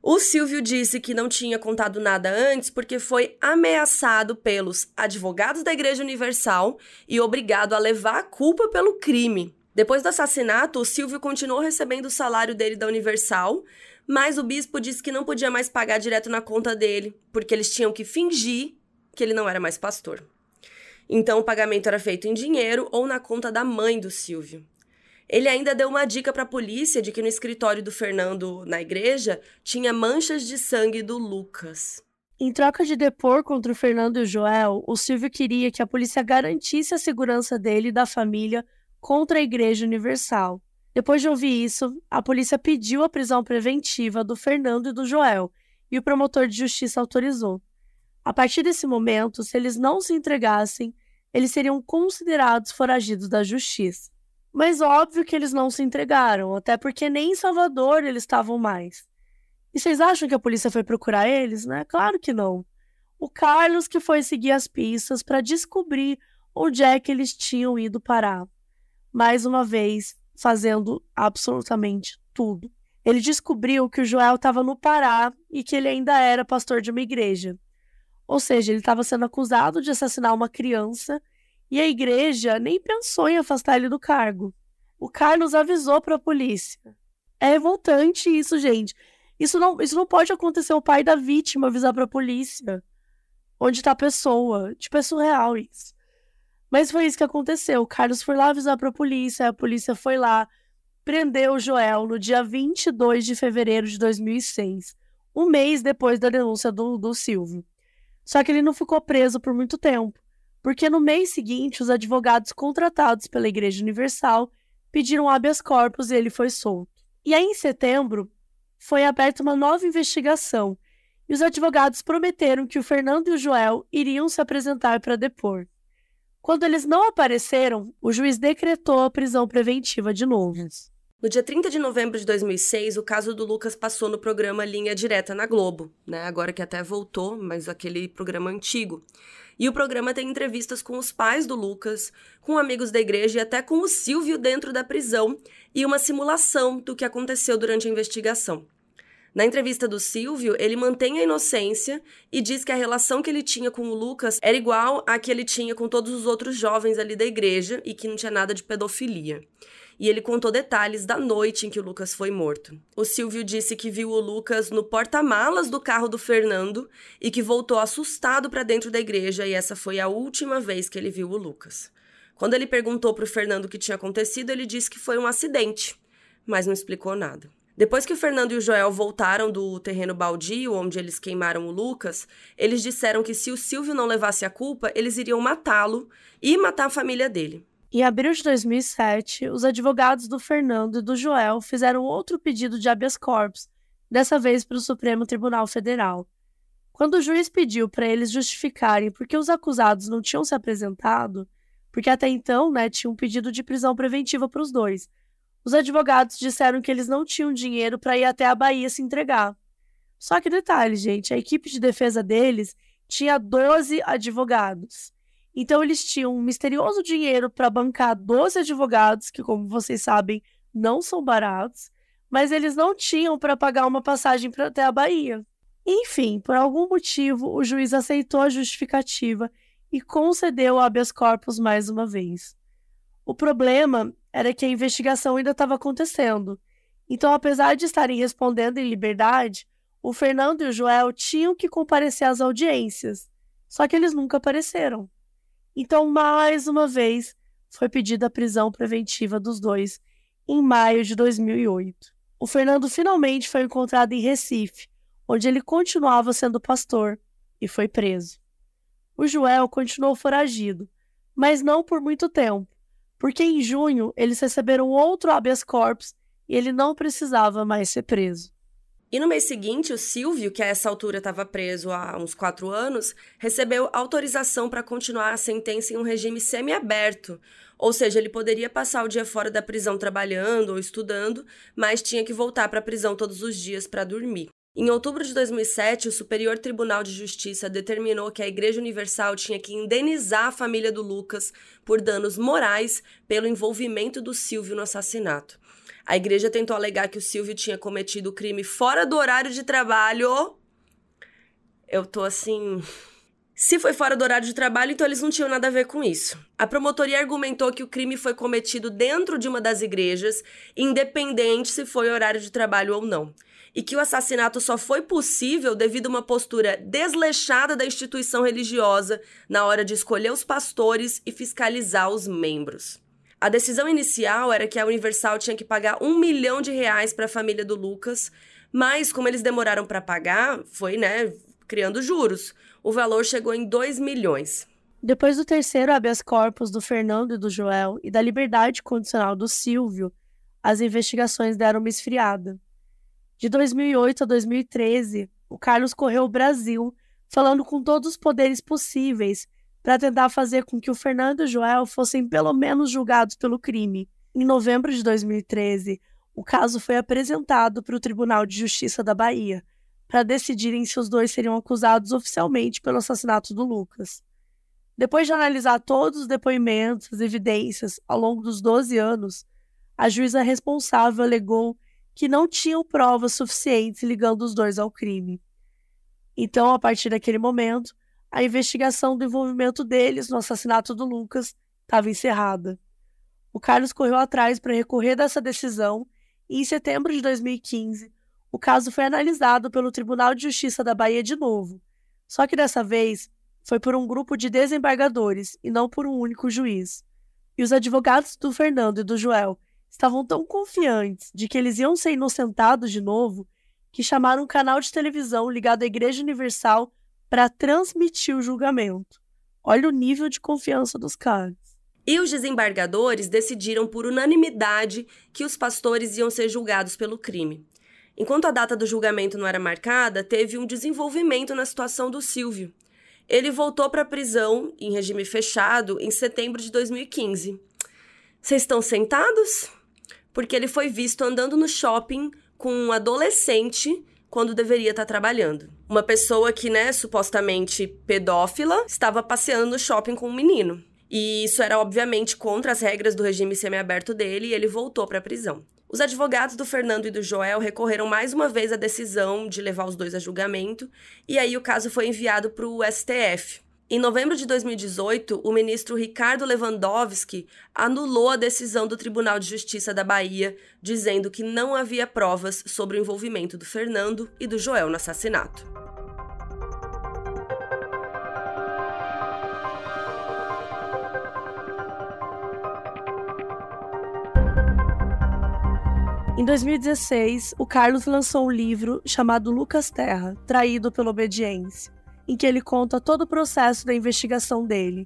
O Silvio disse que não tinha contado nada antes porque foi ameaçado pelos advogados da Igreja Universal e obrigado a levar a culpa pelo crime. Depois do assassinato, o Silvio continuou recebendo o salário dele da Universal, mas o bispo disse que não podia mais pagar direto na conta dele, porque eles tinham que fingir que ele não era mais pastor. Então o pagamento era feito em dinheiro ou na conta da mãe do Silvio. Ele ainda deu uma dica para a polícia de que no escritório do Fernando na igreja tinha manchas de sangue do Lucas. Em troca de depor contra o Fernando e o Joel, o Silvio queria que a polícia garantisse a segurança dele e da família contra a Igreja Universal. Depois de ouvir isso, a polícia pediu a prisão preventiva do Fernando e do Joel, e o promotor de justiça autorizou. A partir desse momento, se eles não se entregassem, eles seriam considerados foragidos da justiça. Mas óbvio que eles não se entregaram, até porque nem em Salvador eles estavam mais. E vocês acham que a polícia foi procurar eles, né? Claro que não. O Carlos que foi seguir as pistas para descobrir onde é que eles tinham ido parar. Mais uma vez, fazendo absolutamente tudo. Ele descobriu que o Joel estava no Pará e que ele ainda era pastor de uma igreja. Ou seja, ele estava sendo acusado de assassinar uma criança e a igreja nem pensou em afastar ele do cargo. O Carlos avisou para a polícia. É revoltante isso, gente. Isso não, isso não pode acontecer o pai da vítima avisar para a polícia onde está a pessoa. Tipo, é surreal isso. Mas foi isso que aconteceu. O Carlos foi lá avisar para a polícia, a polícia foi lá, prendeu o Joel no dia 22 de fevereiro de 2006, um mês depois da denúncia do, do Silvio. Só que ele não ficou preso por muito tempo, porque no mês seguinte os advogados contratados pela Igreja Universal pediram habeas corpus e ele foi solto. E aí, em setembro, foi aberta uma nova investigação e os advogados prometeram que o Fernando e o Joel iriam se apresentar para depor. Quando eles não apareceram, o juiz decretou a prisão preventiva de novo. No dia 30 de novembro de 2006, o caso do Lucas passou no programa Linha Direta na Globo, né? Agora que até voltou, mas aquele programa antigo. E o programa tem entrevistas com os pais do Lucas, com amigos da igreja e até com o Silvio dentro da prisão e uma simulação do que aconteceu durante a investigação. Na entrevista do Silvio, ele mantém a inocência e diz que a relação que ele tinha com o Lucas era igual à que ele tinha com todos os outros jovens ali da igreja e que não tinha nada de pedofilia. E ele contou detalhes da noite em que o Lucas foi morto. O Silvio disse que viu o Lucas no porta-malas do carro do Fernando e que voltou assustado para dentro da igreja e essa foi a última vez que ele viu o Lucas. Quando ele perguntou para o Fernando o que tinha acontecido, ele disse que foi um acidente, mas não explicou nada. Depois que o Fernando e o Joel voltaram do terreno baldio, onde eles queimaram o Lucas, eles disseram que se o Silvio não levasse a culpa, eles iriam matá-lo e matar a família dele. Em abril de 2007, os advogados do Fernando e do Joel fizeram outro pedido de habeas corpus, dessa vez para o Supremo Tribunal Federal. Quando o juiz pediu para eles justificarem por que os acusados não tinham se apresentado, porque até então né, tinha um pedido de prisão preventiva para os dois, os advogados disseram que eles não tinham dinheiro para ir até a Bahia se entregar. Só que detalhe, gente, a equipe de defesa deles tinha 12 advogados. Então eles tinham um misterioso dinheiro para bancar 12 advogados, que como vocês sabem, não são baratos, mas eles não tinham para pagar uma passagem para até a Bahia. Enfim, por algum motivo, o juiz aceitou a justificativa e concedeu o habeas corpus mais uma vez. O problema era que a investigação ainda estava acontecendo. Então, apesar de estarem respondendo em liberdade, o Fernando e o Joel tinham que comparecer às audiências, só que eles nunca apareceram. Então, mais uma vez, foi pedida a prisão preventiva dos dois em maio de 2008. O Fernando finalmente foi encontrado em Recife, onde ele continuava sendo pastor, e foi preso. O Joel continuou foragido, mas não por muito tempo porque em junho eles receberam outro habeas corpus e ele não precisava mais ser preso. E no mês seguinte, o Silvio, que a essa altura estava preso há uns quatro anos, recebeu autorização para continuar a sentença em um regime semiaberto. Ou seja, ele poderia passar o dia fora da prisão trabalhando ou estudando, mas tinha que voltar para a prisão todos os dias para dormir. Em outubro de 2007, o Superior Tribunal de Justiça determinou que a Igreja Universal tinha que indenizar a família do Lucas por danos morais pelo envolvimento do Silvio no assassinato. A igreja tentou alegar que o Silvio tinha cometido o crime fora do horário de trabalho. Eu tô assim. Se foi fora do horário de trabalho, então eles não tinham nada a ver com isso. A promotoria argumentou que o crime foi cometido dentro de uma das igrejas, independente se foi horário de trabalho ou não e que o assassinato só foi possível devido a uma postura desleixada da instituição religiosa na hora de escolher os pastores e fiscalizar os membros. A decisão inicial era que a Universal tinha que pagar um milhão de reais para a família do Lucas, mas como eles demoraram para pagar, foi, né, criando juros. O valor chegou em 2 milhões. Depois do terceiro habeas corpus do Fernando e do Joel e da liberdade condicional do Silvio, as investigações deram uma esfriada. De 2008 a 2013, o Carlos correu o Brasil, falando com todos os poderes possíveis para tentar fazer com que o Fernando e o Joel fossem pelo menos julgados pelo crime. Em novembro de 2013, o caso foi apresentado para o Tribunal de Justiça da Bahia, para decidirem se os dois seriam acusados oficialmente pelo assassinato do Lucas. Depois de analisar todos os depoimentos, as evidências ao longo dos 12 anos, a juíza responsável alegou que não tinham provas suficientes ligando os dois ao crime. Então, a partir daquele momento, a investigação do envolvimento deles no assassinato do Lucas estava encerrada. O Carlos correu atrás para recorrer dessa decisão e, em setembro de 2015, o caso foi analisado pelo Tribunal de Justiça da Bahia de novo, só que dessa vez foi por um grupo de desembargadores e não por um único juiz. E os advogados do Fernando e do Joel estavam tão confiantes de que eles iam ser inocentados de novo que chamaram um canal de televisão ligado à Igreja Universal para transmitir o julgamento. Olha o nível de confiança dos caras. E os desembargadores decidiram por unanimidade que os pastores iam ser julgados pelo crime. Enquanto a data do julgamento não era marcada, teve um desenvolvimento na situação do Silvio. Ele voltou para a prisão em regime fechado em setembro de 2015. Vocês estão sentados? Porque ele foi visto andando no shopping com um adolescente quando deveria estar tá trabalhando. Uma pessoa que, né, supostamente pedófila, estava passeando no shopping com um menino. E isso era obviamente contra as regras do regime semiaberto dele e ele voltou para a prisão. Os advogados do Fernando e do Joel recorreram mais uma vez à decisão de levar os dois a julgamento, e aí o caso foi enviado para o STF. Em novembro de 2018, o ministro Ricardo Lewandowski anulou a decisão do Tribunal de Justiça da Bahia, dizendo que não havia provas sobre o envolvimento do Fernando e do Joel no assassinato. Em 2016, o Carlos lançou um livro chamado Lucas Terra, Traído pela Obediência, em que ele conta todo o processo da investigação dele.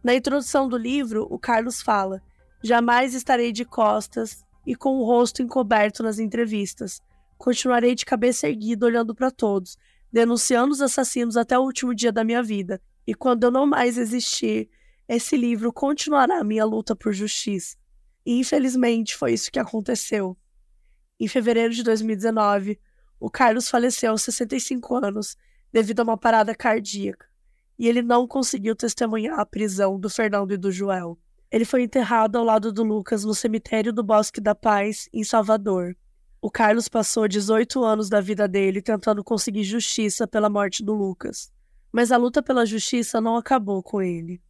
Na introdução do livro, o Carlos fala: Jamais estarei de costas e com o rosto encoberto nas entrevistas. Continuarei de cabeça erguida olhando para todos, denunciando os assassinos até o último dia da minha vida. E quando eu não mais existir, esse livro continuará a minha luta por justiça. E infelizmente foi isso que aconteceu. Em fevereiro de 2019, o Carlos faleceu aos 65 anos devido a uma parada cardíaca, e ele não conseguiu testemunhar a prisão do Fernando e do Joel. Ele foi enterrado ao lado do Lucas no cemitério do Bosque da Paz, em Salvador. O Carlos passou 18 anos da vida dele tentando conseguir justiça pela morte do Lucas. Mas a luta pela justiça não acabou com ele.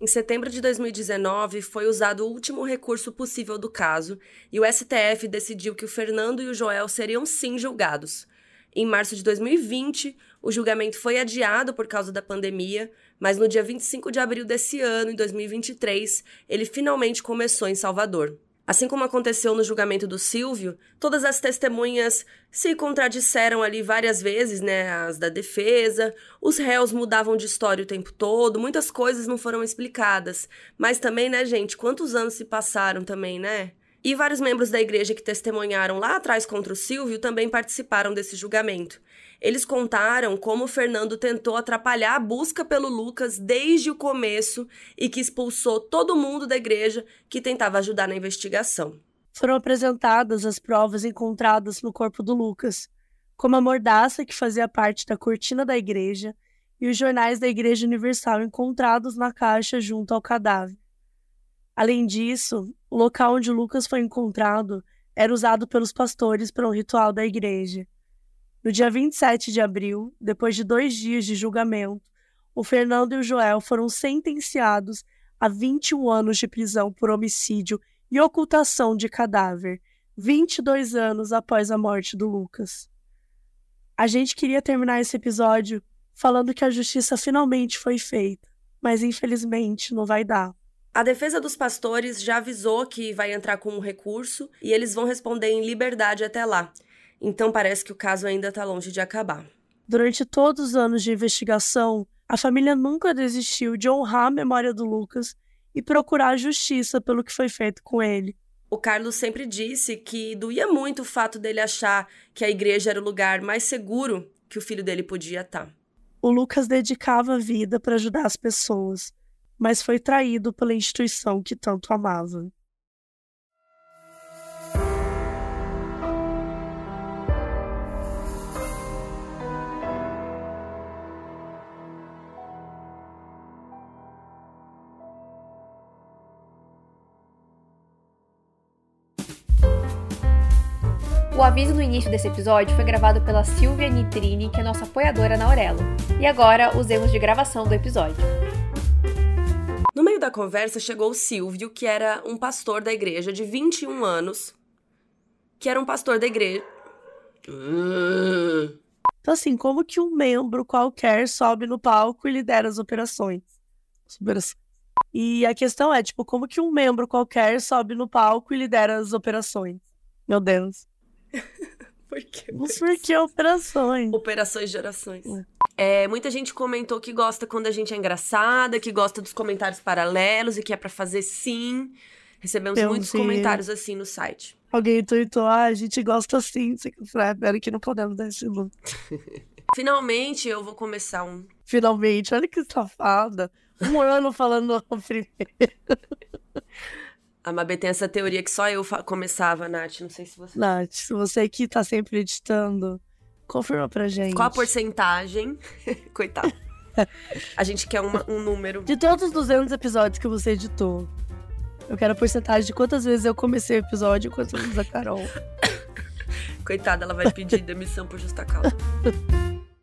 Em setembro de 2019, foi usado o último recurso possível do caso e o STF decidiu que o Fernando e o Joel seriam sim julgados. Em março de 2020, o julgamento foi adiado por causa da pandemia, mas no dia 25 de abril desse ano, em 2023, ele finalmente começou em Salvador. Assim como aconteceu no julgamento do Silvio, todas as testemunhas se contradisseram ali várias vezes, né? As da defesa, os réus mudavam de história o tempo todo, muitas coisas não foram explicadas. Mas também, né, gente, quantos anos se passaram também, né? E vários membros da igreja que testemunharam lá atrás contra o Silvio também participaram desse julgamento. Eles contaram como Fernando tentou atrapalhar a busca pelo Lucas desde o começo e que expulsou todo mundo da igreja que tentava ajudar na investigação. Foram apresentadas as provas encontradas no corpo do Lucas, como a mordaça que fazia parte da cortina da igreja e os jornais da Igreja Universal encontrados na caixa junto ao cadáver. Além disso, o local onde Lucas foi encontrado era usado pelos pastores para um ritual da igreja. No dia 27 de abril, depois de dois dias de julgamento, o Fernando e o Joel foram sentenciados a 21 anos de prisão por homicídio e ocultação de cadáver, 22 anos após a morte do Lucas. A gente queria terminar esse episódio falando que a justiça finalmente foi feita, mas infelizmente não vai dar. A defesa dos pastores já avisou que vai entrar com um recurso e eles vão responder em liberdade até lá. Então parece que o caso ainda está longe de acabar. Durante todos os anos de investigação, a família nunca desistiu de honrar a memória do Lucas e procurar justiça pelo que foi feito com ele. O Carlos sempre disse que doía muito o fato dele achar que a igreja era o lugar mais seguro que o filho dele podia estar. O Lucas dedicava a vida para ajudar as pessoas, mas foi traído pela instituição que tanto amava. Aviso no início desse episódio foi gravado pela Silvia Nitrini, que é nossa apoiadora na Aurelo. E agora, os erros de gravação do episódio. No meio da conversa chegou o Silvio, que era um pastor da igreja de 21 anos, que era um pastor da igreja. Então, assim, como que um membro qualquer sobe no palco e lidera as operações? Operações. E a questão é, tipo, como que um membro qualquer sobe no palco e lidera as operações? Meu Deus. Por que? Mas por que operações? Operações de orações. É, muita gente comentou que gosta quando a gente é engraçada, que gosta dos comentários paralelos e que é pra fazer sim. Recebemos muitos comentários assim no site. Alguém tweetou, ah, a gente gosta assim. Você que fala, pera que não podemos dar esse nome. Finalmente eu vou começar um. Finalmente, olha que safada. Um ano falando o primeiro. A Mabê tem essa teoria que só eu começava, Nath. Não sei se você. Nath, se você que tá sempre editando, confirma pra gente. Qual a porcentagem? Coitado. A gente quer uma- um número. De todos os 200 episódios que você editou, eu quero a porcentagem de quantas vezes eu comecei o episódio e quantas vezes a Carol. Coitada, ela vai pedir demissão por justa causa.